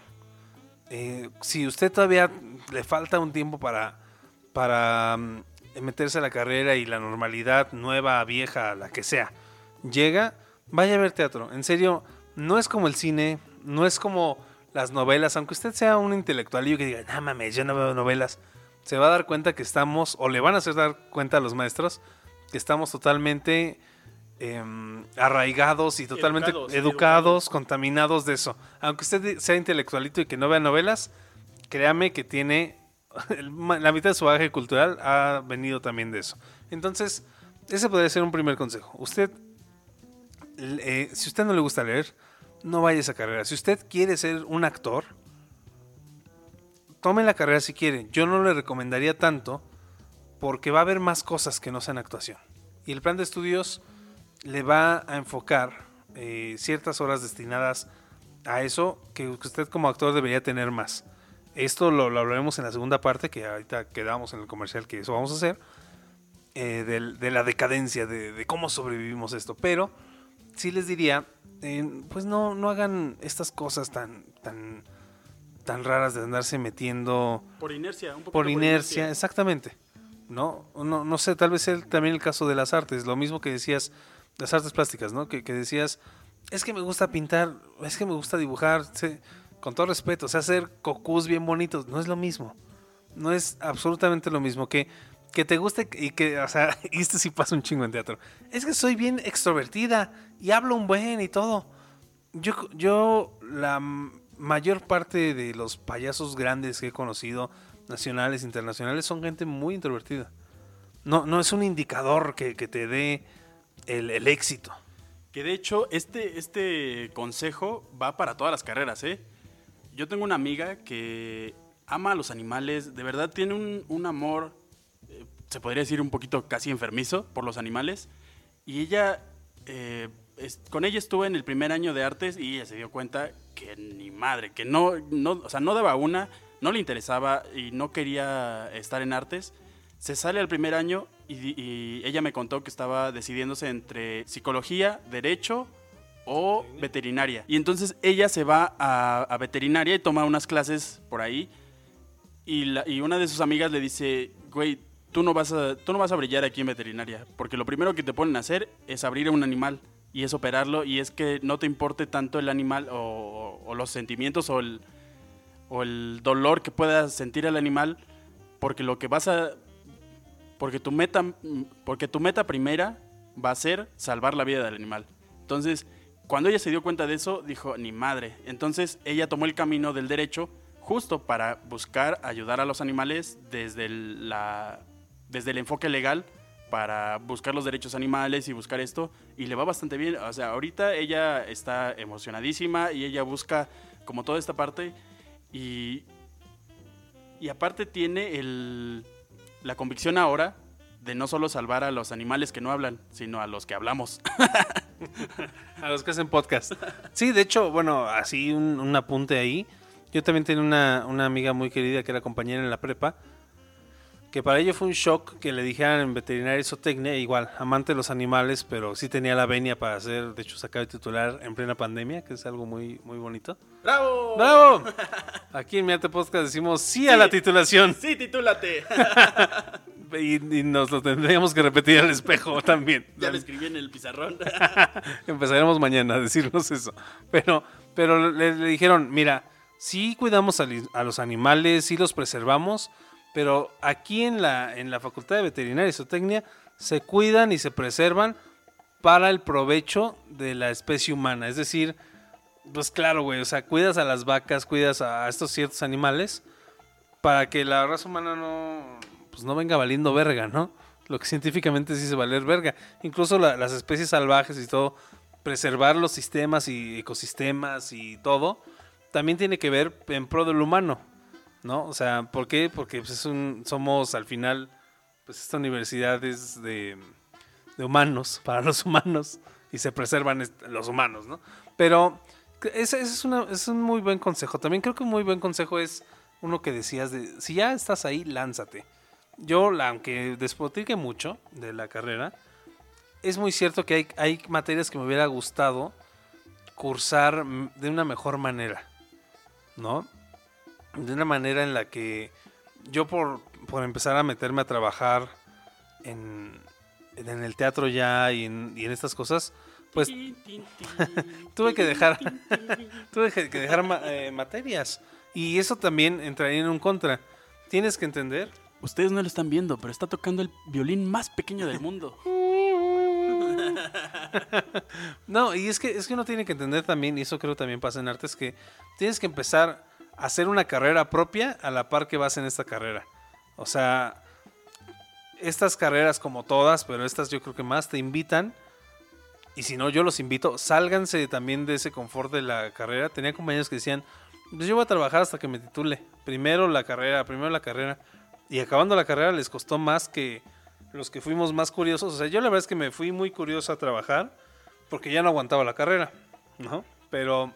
Eh, si usted todavía le falta un tiempo para, para mm, meterse a la carrera y la normalidad nueva, vieja, la que sea, llega, vaya a ver teatro. En serio, no es como el cine, no es como las novelas, aunque usted sea un intelectual y que diga, no mames, yo no veo novelas, se va a dar cuenta que estamos, o le van a hacer dar cuenta a los maestros, que estamos totalmente em, arraigados y totalmente Educados, educados, educados. contaminados de eso. Aunque usted sea intelectualito y que no vea novelas, créame que tiene la mitad de su bagaje cultural ha venido también de eso. Entonces, ese podría ser un primer consejo. Usted, eh, si usted no le gusta leer, no vaya a esa carrera. Si usted quiere ser un actor, tome la carrera si quiere. Yo no le recomendaría tanto porque va a haber más cosas que no sean actuación. Y el plan de estudios le va a enfocar eh, ciertas horas destinadas a eso que usted como actor debería tener más. Esto lo, hablaremos en la segunda parte, que ahorita quedamos en el comercial, que eso vamos a hacer, eh, de, la decadencia, de, de cómo sobrevivimos esto. Pero sí les diría, eh, pues no, no hagan estas cosas tan, tan, tan raras de andarse metiendo por inercia, un poquito por inercia, exactamente. ¿No? No, no sé, tal vez el- también el caso de las artes, lo mismo que decías, las artes plásticas, ¿no? Que, que decías, es que me gusta pintar, es que me gusta dibujar, con todo respeto, o sea, hacer cocús bien bonitos, no es lo mismo. No es absolutamente lo mismo que que te guste y que, o sea, y esto sí pasa un chingo en teatro. Es que soy bien extrovertida y hablo un buen y todo. Yo, yo la mayor parte de los payasos grandes que he conocido, nacionales, internacionales, son gente muy introvertida. No, no es un indicador que, que te dé el, el éxito. Que de hecho, este, este consejo va para todas las carreras, ¿eh? Yo tengo una amiga que ama a los animales, de verdad tiene un, un amor, eh, se podría decir un poquito casi enfermizo por los animales. Y ella, eh, con ella estuve en el primer año de artes y ella se dio cuenta que ni madre, que no, no, o sea, no daba una, no le interesaba y no quería estar en artes. Se sale al primer año y, ella me contó que estaba decidiéndose entre psicología, derecho o veterinaria. Y entonces ella se va a, veterinaria y toma unas clases por ahí. Y una de sus amigas le dice, güey, tú no, vas a, tú no vas a brillar aquí en veterinaria. Porque lo primero que te ponen a hacer es abrir a un animal y es operarlo. Y es que no te importe tanto el animal o, los sentimientos o el, o el dolor que pueda sentir el animal. Porque lo que vas a... Porque tu meta, porque tu meta primera va a ser salvar la vida del animal. Entonces, cuando ella se dio cuenta de eso, dijo, ni madre. Entonces, ella tomó el camino del derecho justo para buscar ayudar a los animales desde la, desde el enfoque legal para buscar los derechos animales y buscar esto y le va bastante bien. O sea, ahorita ella está emocionadísima y ella busca como toda esta parte y, y aparte tiene el, la convicción ahora de no solo salvar a los animales que no hablan, sino a los que hablamos. A los que hacen podcast. Sí, de hecho, bueno, así un, un apunte ahí. Yo también tenía una, una amiga muy querida que era compañera en la prepa. Que para ella fue un shock que le dijeran en veterinaria zootecnia, igual, amante de los animales, pero sí tenía la venia para hacer, de hecho, se acaba de titular en plena pandemia, que es algo muy, muy bonito. ¡Bravo! ¡Bravo! Aquí en Miate Podcast decimos sí a la titulación. Sí, titúlate. Y, y nos lo tendríamos que repetir al espejo también. ya lo escribí en el pizarrón. Empezaremos mañana a decirnos eso. Pero, pero le, le dijeron, mira, sí cuidamos a, a los animales, sí los preservamos, pero aquí en la, en la Facultad de Veterinaria y Zootecnia se cuidan y se preservan para el provecho de la especie humana. Es decir, pues claro, güey, o sea, cuidas a las vacas, cuidas a estos ciertos animales para que la raza humana no, pues no venga valiendo verga, ¿no? Lo que científicamente sí se valer verga. Incluso la- las especies salvajes y todo, preservar los sistemas y ecosistemas y todo, también tiene que ver en pro del humano, ¿no? O sea, ¿por qué? Porque pues, es un, somos al final, pues esta universidad es de, humanos, para los humanos, y se preservan los humanos, ¿no? Pero ese, es, una- es un muy buen consejo. También creo que un muy buen consejo es uno que decías de, si ya estás ahí, lánzate. Yo, aunque despotrique mucho de la carrera, es muy cierto que hay, hay materias que me hubiera gustado cursar de una mejor manera, ¿no? De una manera en la que yo por, por empezar a meterme a trabajar en, en el teatro ya y en, y en estas cosas, pues tuve que dejar tuve que dejar ma- eh, materias y eso también entraría en un contra. Tienes que entender Ustedes no lo están viendo, pero está tocando el violín más pequeño del mundo. No, y es que, es que uno tiene que entender también, y eso creo también pasa en artes, que tienes que empezar hacer una carrera propia a la par que vas en esta carrera. O sea, estas carreras como todas, pero estas yo creo que más te invitan, y si no, yo los invito, sálganse también de ese confort de la carrera. Tenía compañeros que decían, pues yo voy a trabajar hasta que me titule. Primero la carrera, primero la carrera. Y acabando la carrera les costó más que los que fuimos más curiosos. O sea, yo la verdad es que me fui muy curioso a trabajar porque ya no aguantaba la carrera, ¿no? Pero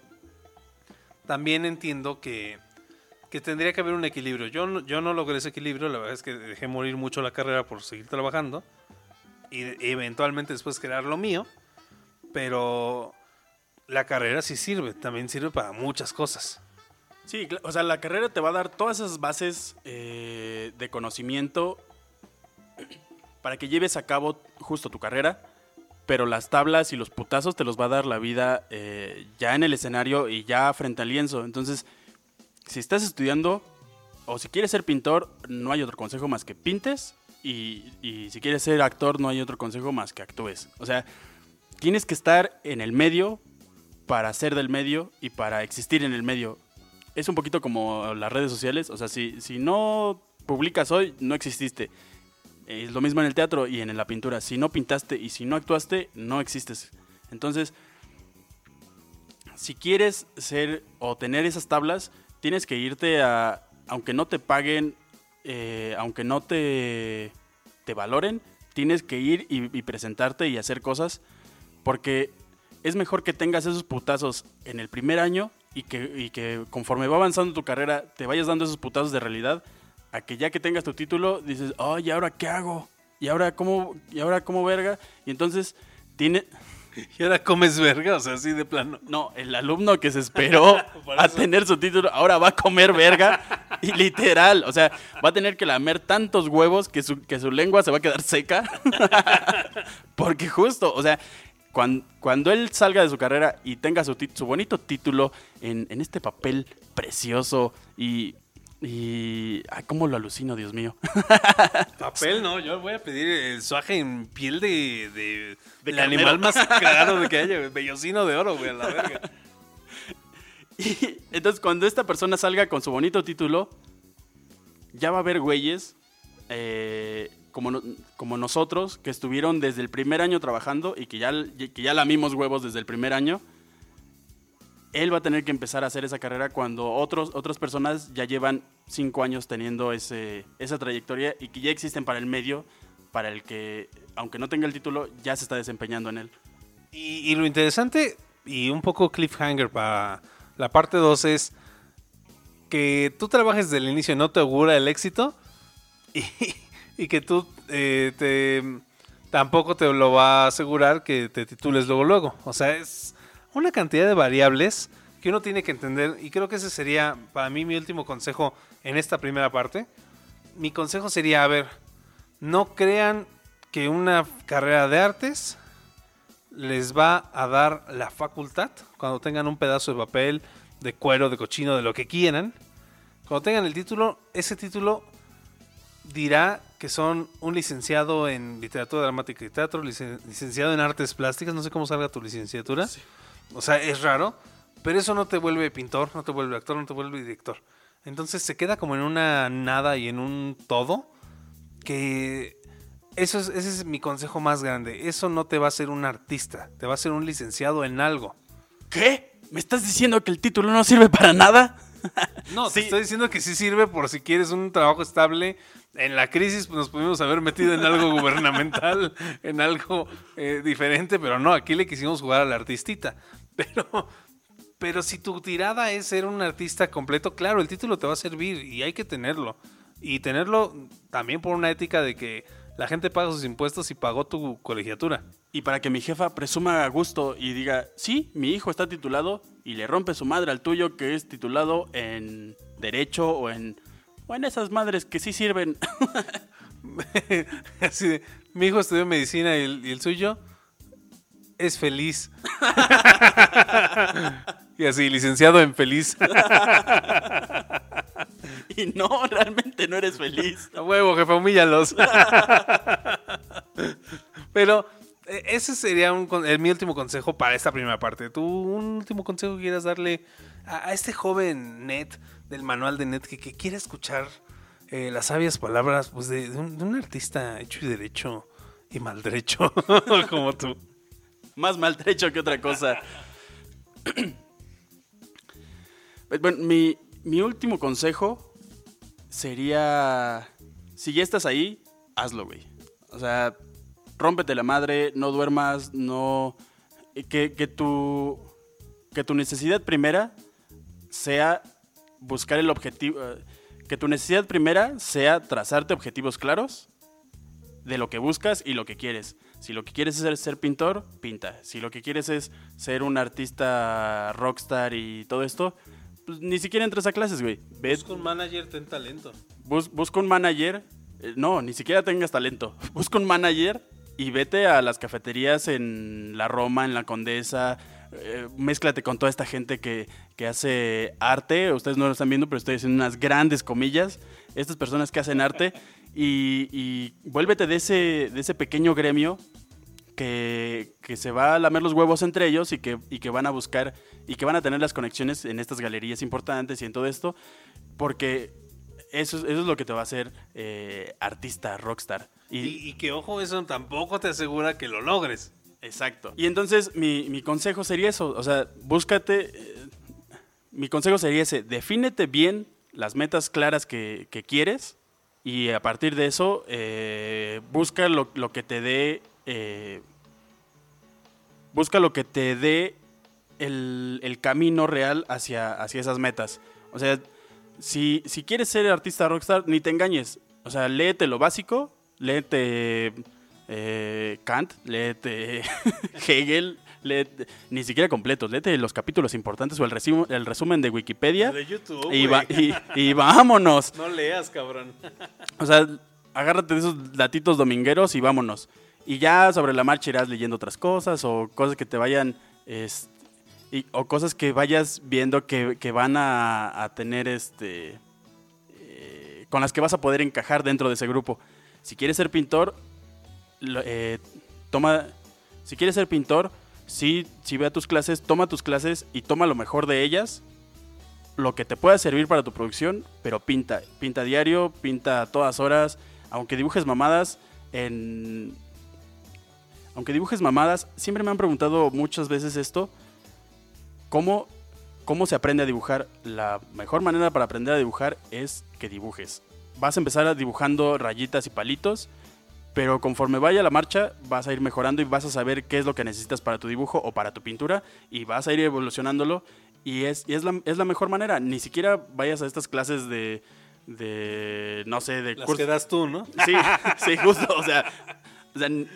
también entiendo que, que tendría que haber un equilibrio. Yo no, yo no logré ese equilibrio, la verdad es que dejé morir mucho la carrera por seguir trabajando y eventualmente después crear lo mío, pero la carrera sí sirve, también sirve para muchas cosas. Sí, o sea, la carrera te va a dar todas esas bases eh, de conocimiento para que lleves a cabo justo tu carrera, pero las tablas y los putazos te los va a dar la vida eh, ya en el escenario y ya frente al lienzo. Entonces, si estás estudiando o si quieres ser pintor, no hay otro consejo más que pintes y, y si quieres ser actor, no hay otro consejo más que actúes. O sea, tienes que estar en el medio para ser del medio y para existir en el medio. Es un poquito como las redes sociales, o sea, si, si no publicas hoy, no exististe. Es lo mismo en el teatro y en la pintura. Si no pintaste y si no actuaste, no existes. Entonces, si quieres ser o tener esas tablas, tienes que irte a, aunque no te paguen, eh, aunque no te, te valoren, tienes que ir y, y presentarte y hacer cosas, porque es mejor que tengas esos putazos en el primer año y que, y que conforme va avanzando tu carrera te vayas dando esos putazos de realidad, a que ya que tengas tu título dices, oh, ¿y ahora qué hago? ¿Y ahora cómo, y ahora cómo verga? Y entonces tiene... Y ahora comes verga, o sea, así de plano. No, el alumno que se esperó a tener su título ahora va a comer verga. y literal, o sea, va a tener que lamer tantos huevos que su, que su lengua se va a quedar seca. Porque justo, o sea, cuan- cuando, él salga de su carrera y tenga su, su bonito título en, en este papel precioso y, Y. Ay, cómo lo alucino, Dios mío. Papel, no, yo voy a pedir el suaje en piel de, de, De el animal más caro de que haya, bellocino de oro, güey, a la verga. Y entonces, cuando esta persona salga con su bonito título, ya va a haber güeyes eh, como, no- como nosotros que estuvieron desde el primer año trabajando y que ya, que ya lamimos huevos desde el primer año. Él va a tener que empezar a hacer esa carrera cuando otros, otras personas ya llevan cinco años teniendo ese, esa trayectoria y que ya existen para el medio, para el que, aunque no tenga el título, ya se está desempeñando en él. Y, lo interesante y un poco cliffhanger para la parte 2 es que tú trabajes desde el inicio no te augura el éxito y, y que tú eh, te, tampoco te lo va a asegurar que te titules luego luego. O sea, es una cantidad de variables que uno tiene que entender y creo que ese sería para mí mi último consejo en esta primera parte. Mi consejo sería, a ver, no crean que una carrera de artes les va a dar la facultad cuando tengan un pedazo de papel, de cuero, de cochino, de lo que quieran. Cuando tengan el título, ese título dirá que son un licenciado en literatura dramática y teatro, licen- licenciado en artes plásticas, no sé cómo salga tu licenciatura. O sea, es raro, pero eso no te vuelve pintor, no te vuelve actor, no te vuelve director. Entonces se queda como en una nada y en un todo que eso es, ese es mi consejo más grande. Eso no te va a hacer un artista, te va a hacer un licenciado en algo. ¿Qué? ¿Me estás diciendo que el título no sirve para nada? No, te Sí. estoy diciendo que sí sirve por si quieres un trabajo estable. En la crisis pues, nos pudimos haber metido en algo gubernamental, en algo eh, diferente, pero no, aquí le quisimos jugar al artistita. Pero, pero si tu tirada es ser un artista completo, claro, el título te va a servir y hay que tenerlo. Y tenerlo también por una ética de que la gente paga sus impuestos y pagó tu colegiatura. Y para que mi jefa presuma a gusto y diga, sí, mi hijo está titulado y le rompe su madre al tuyo que es titulado en derecho o en, o en esas madres que sí sirven. Así de, mi hijo estudió medicina y el, y el suyo es feliz. y así, licenciado en feliz. y no, realmente no eres feliz. A huevo, jefe, humíllalos. Pero ese sería el, mi último consejo para esta primera parte. ¿Tú un último consejo que quieras darle a, este joven net del manual de net que, que quiere escuchar eh, las sabias palabras pues, de, un, artista hecho y derecho y malderecho como tú? Más maltrecho que otra cosa. bueno, mi, mi último consejo sería, si ya estás ahí, hazlo, güey. O sea, rómpete la madre, no duermas, no... Que, que, tu, que tu necesidad primera sea buscar el objetivo... eh, Que tu necesidad primera sea trazarte objetivos claros de lo que buscas y lo que quieres. Si lo que quieres es ser, pintor, pinta. Si lo que quieres es ser un artista rockstar y todo esto, pues ni siquiera entres a clases, güey. Busca un manager, ten talento. bus- busca un manager. eh, no, ni siquiera tengas talento. Busca un manager y vete a las cafeterías en la Roma, en la Condesa. eh, mézclate con toda esta gente que, que hace arte. Ustedes no lo están viendo, pero estoy haciendo unas grandes comillas. Estas personas que hacen arte. Y, y vuélvete de ese, de ese pequeño gremio que, que se va a lamer los huevos entre ellos y que, y que van a buscar y que van a tener las conexiones en estas galerías importantes y en todo esto, porque eso, es- eso es lo que te va a hacer eh, artista, rockstar. Y, Y, y que ojo, eso tampoco te asegura que lo logres. Exacto. Y entonces mi, mi consejo sería eso, o sea, búscate, eh, mi consejo sería ese, defínete bien las metas claras que, que quieres y a partir de eso eh, busca lo, lo que te dé, eh, busca lo que te dé el, el camino real hacia, hacia esas metas. O sea, si, si quieres ser artista rockstar, ni te engañes. O sea, léete lo básico, léete eh, Kant, léete Hegel, léete, ni siquiera completos, léete los capítulos importantes o el, resumen, el resumen de Wikipedia. De YouTube, y, va- y- y vámonos. No leas, cabrón. O sea, agárrate de esos datitos domingueros y vámonos. Y ya sobre la marcha irás leyendo otras cosas o cosas que te vayan... es- y- o cosas que vayas viendo que, que van a, tener este... con las que vas a poder encajar dentro de ese grupo. Si quieres ser pintor, eh, toma, si quieres ser pintor, sí, sí ve a tus clases, toma tus clases y toma lo mejor de ellas, lo que te pueda servir para tu producción, pero pinta, pinta diario, pinta a todas horas, aunque dibujes mamadas en aunque dibujes mamadas, siempre me han preguntado muchas veces esto, ¿cómo, ¿cómo se aprende a dibujar? La mejor manera para aprender a dibujar es que dibujes. Vas a empezar a dibujando rayitas y palitos, pero conforme vaya la marcha vas a ir mejorando y vas a saber qué es lo que necesitas para tu dibujo o para tu pintura y vas a ir evolucionándolo y es, y es, la, es la mejor manera. Ni siquiera vayas a estas clases de, de no sé, de Las curso- que das tú, ¿no? Sí, sí, justo, o sea, o sea, n-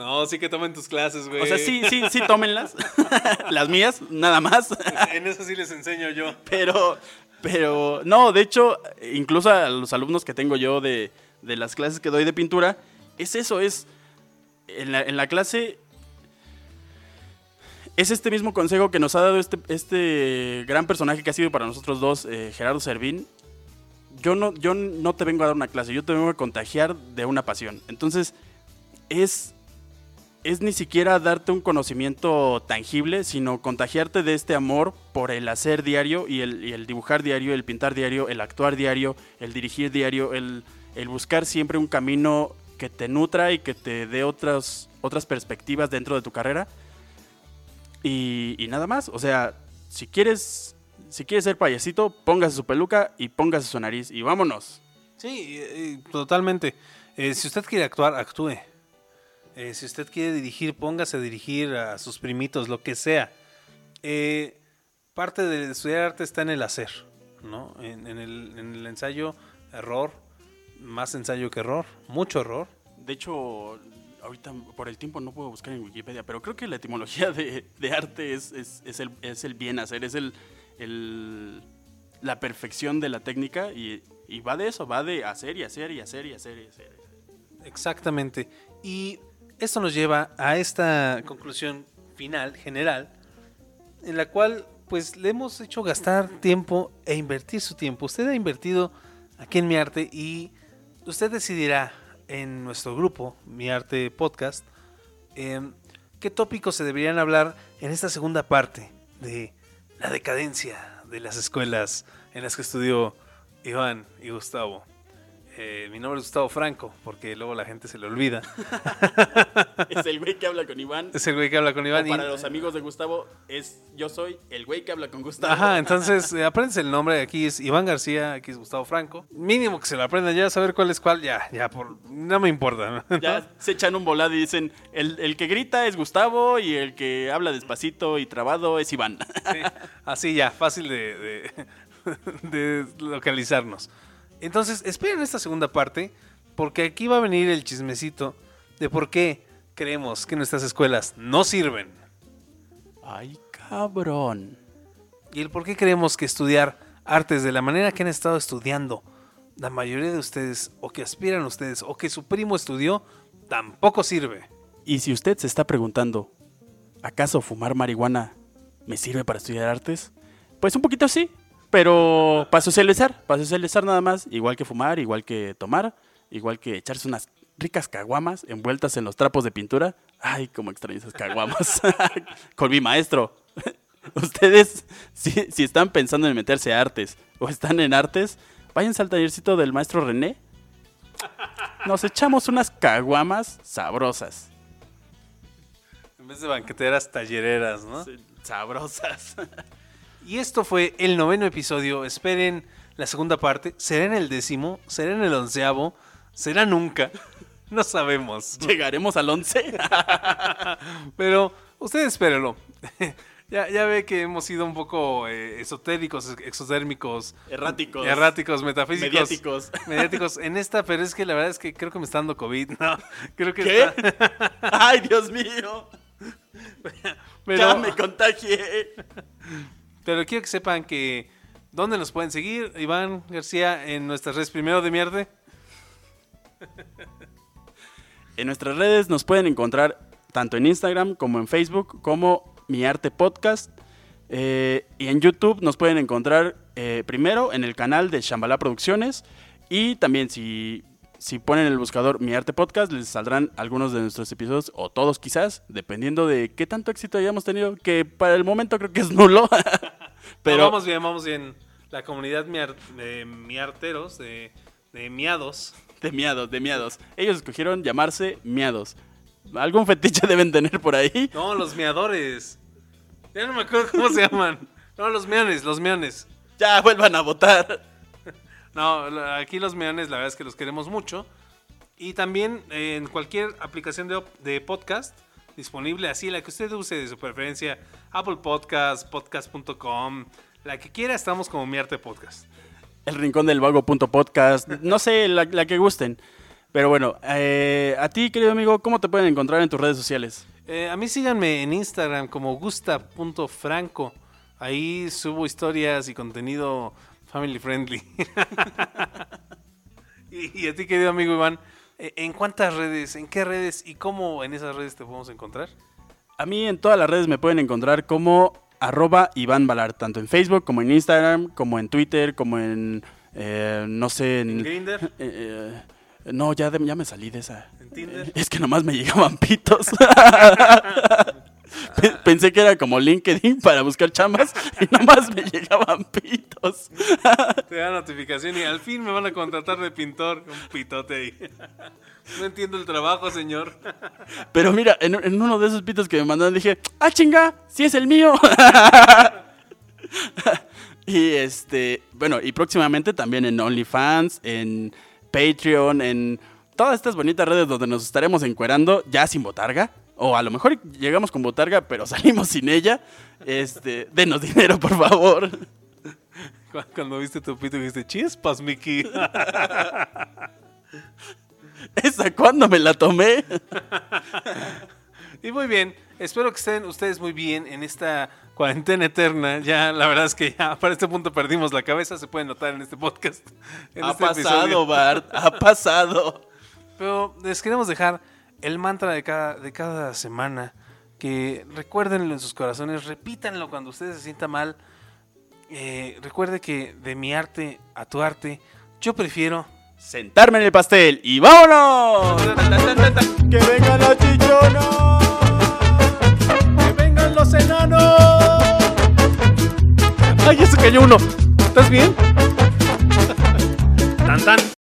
No, sí que tomen tus clases, güey. o sea, sí, sí, sí, tómenlas. Las mías, nada más. En eso sí les enseño yo. Pero, pero, no, de hecho, incluso a los alumnos que tengo yo de, de las clases que doy de pintura, es eso, es, en la, en la clase, es este mismo consejo que nos ha dado este, este gran personaje que ha sido para nosotros dos, eh, Gerardo Servín. Yo no, yo no te vengo a dar una clase, yo te vengo a contagiar de una pasión. Entonces, es, es ni siquiera darte un conocimiento tangible, sino contagiarte de este amor por el hacer diario y el, dibujar diario, el pintar diario, el actuar diario, el dirigir diario, el, el buscar siempre un camino que te nutra y que te dé otras, otras perspectivas dentro de tu carrera. Y, nada más, o sea, si quieres, si quieres ser payasito, póngase su peluca y póngase su nariz y vámonos. Sí, totalmente. Eh, si usted quiere actuar, actúe. Eh, si usted quiere dirigir, póngase a dirigir a sus primitos, lo que sea. Eh, parte de estudiar arte está en el hacer, ¿no? En, en el, en el ensayo, error, más ensayo que error, mucho error. De hecho, ahorita por el tiempo no puedo buscar en Wikipedia, pero creo que la etimología de, de arte es, es, es el, es el bien hacer, es el, el- la perfección de la técnica y, y va de eso, va de hacer y hacer y hacer y hacer y hacer. Exactamente. Y esto nos lleva a esta conclusión final, general, en la cual pues le hemos hecho gastar tiempo e invertir su tiempo. Usted ha invertido aquí en Mi Arte y usted decidirá en nuestro grupo, Mi Arte Podcast, em, qué tópicos se deberían hablar en esta segunda parte de la decadencia de las escuelas en las que estudió Iván y Gustavo. Eh, mi nombre es Gustavo Franco, porque luego la gente se le olvida. Es el güey que habla con Iván. Es el güey que habla con Iván. O y- para los amigos de Gustavo, es yo soy el güey que habla con Gustavo. Ajá, entonces eh, apréndense el nombre. Aquí es Iván García, aquí es Gustavo Franco. Mínimo que se lo aprendan ya, saber cuál es cuál, ya, ya, por, no me importa. ¿no? Ya se echan un volado y dicen, el, el que grita es Gustavo y el que habla despacito y trabado es Iván. Sí, así ya, fácil de, de- de localizarnos. Entonces, esperen esta segunda parte, porque aquí va a venir el chismecito de por qué creemos que nuestras escuelas no sirven. Ay, cabrón. Y el por qué creemos que estudiar artes de la manera que han estado estudiando la mayoría de ustedes, o que aspiran ustedes, o que su primo estudió, tampoco sirve. Y si usted se está preguntando, ¿acaso fumar marihuana me sirve para estudiar artes? Pues un poquito sí, pero para socializar, para socializar nada más, igual que fumar, igual que tomar, igual que echarse unas ricas caguamas envueltas en los trapos de pintura. Ay, cómo extraño esas caguamas. Con mi maestro. Ustedes, si, si están pensando en meterse a artes o están en artes, váyanse al tallercito del maestro René. Nos echamos unas caguamas sabrosas. En vez de banqueteras, tallereras, ¿no? Sí, Sabrosas. Y esto fue el noveno episodio. Esperen la segunda parte. ¿Será en el décimo? ¿Será en el onceavo? ¿Será nunca? No sabemos. Llegaremos al 11. Pero ustedes espérenlo. Ya, ya ve que hemos sido un poco eh, esotéricos, ex- exotérmicos, Erráticos. erráticos, metafísicos. Mediáticos. Mediáticos en esta, pero es que la verdad es que creo que me está dando COVID. No, creo que ¿Qué? está- Ay, Dios mío. pero, Ya me contagié. Pero quiero que sepan que ¿dónde nos pueden seguir? Iván García en nuestras redes primero de mierda. En nuestras redes nos pueden encontrar tanto en Instagram como en Facebook como Mi Arte Podcast. Eh, y en YouTube nos pueden encontrar eh, primero en el canal de Shambhala Producciones. Y también si, si ponen en el buscador Mi Arte Podcast, les saldrán algunos de nuestros episodios, o todos quizás, dependiendo de qué tanto éxito hayamos tenido, que para el momento creo que es nulo. Pero vamos bien, vamos bien. La comunidad miar- de miarteros, de, de miados. de miados, de miados. Ellos escogieron llamarse miados. Algún fetiche deben tener por ahí. No, los miadores. Ya no me acuerdo cómo se llaman. No, los meones, los meones. Ya vuelvan a votar. No, aquí los meones, la verdad es que los queremos mucho. Y también eh, en cualquier aplicación de, podcast disponible, así la que usted use de su preferencia, Apple Podcast, podcast.com, la que quiera, estamos como Mi Arte Podcast. El rincón del vago.podcast. No sé, la, la que gusten. Pero bueno, eh, a ti, querido amigo, ¿cómo te pueden encontrar en tus redes sociales? Eh, a mí síganme en Instagram como gusta.franco. Ahí subo historias y contenido family friendly. y, y a ti, querido amigo Iván, eh, ¿en cuántas redes, en qué redes y cómo en esas redes te podemos encontrar? A mí en todas las redes me pueden encontrar como arroba Iván Valar, tanto en Facebook como en Instagram, como en Twitter, como en, eh, no sé, en... ¿En Grindr? eh, eh, no, ya, de- ya me salí de esa. ¿En Tinder? Es que nomás me llegaban pitos. Pe- Pensé que era como LinkedIn para buscar chambas y nomás me llegaban pitos. Te da notificación y al fin me van a contratar de pintor. Un pitote ahí. No entiendo el trabajo, señor. Pero mira, en, en uno de esos pitos que me mandaron dije, ¡ah, chinga! ¡Sí es el mío! y este, bueno, y próximamente también en OnlyFans, en Patreon, en todas estas bonitas redes donde nos estaremos encuerando ya sin botarga. O a lo mejor llegamos con botarga, pero salimos sin ella. Este, denos dinero, por favor. Cu- Cuando viste tu pito dijiste, chispas, Mickey. ¿Esa cuándo me la tomé? Y muy bien, espero que estén ustedes muy bien en esta cuarentena eterna. Ya, la verdad es que ya para este punto perdimos la cabeza, se puede notar en este podcast. en ha este pasado, episodio. Bart, ha pasado. Pero les queremos dejar el mantra de cada, de cada semana. Que recuérdenlo en sus corazones, repítanlo cuando ustedes se sientan mal. Eh, recuerde que de mi arte a tu arte, yo prefiero sentarme en el pastel y vámonos. ¡Que vengan los chichonos! ¡Que vengan los enanos! ¡Ay, ya se cayó uno! ¿Estás bien? tan tan.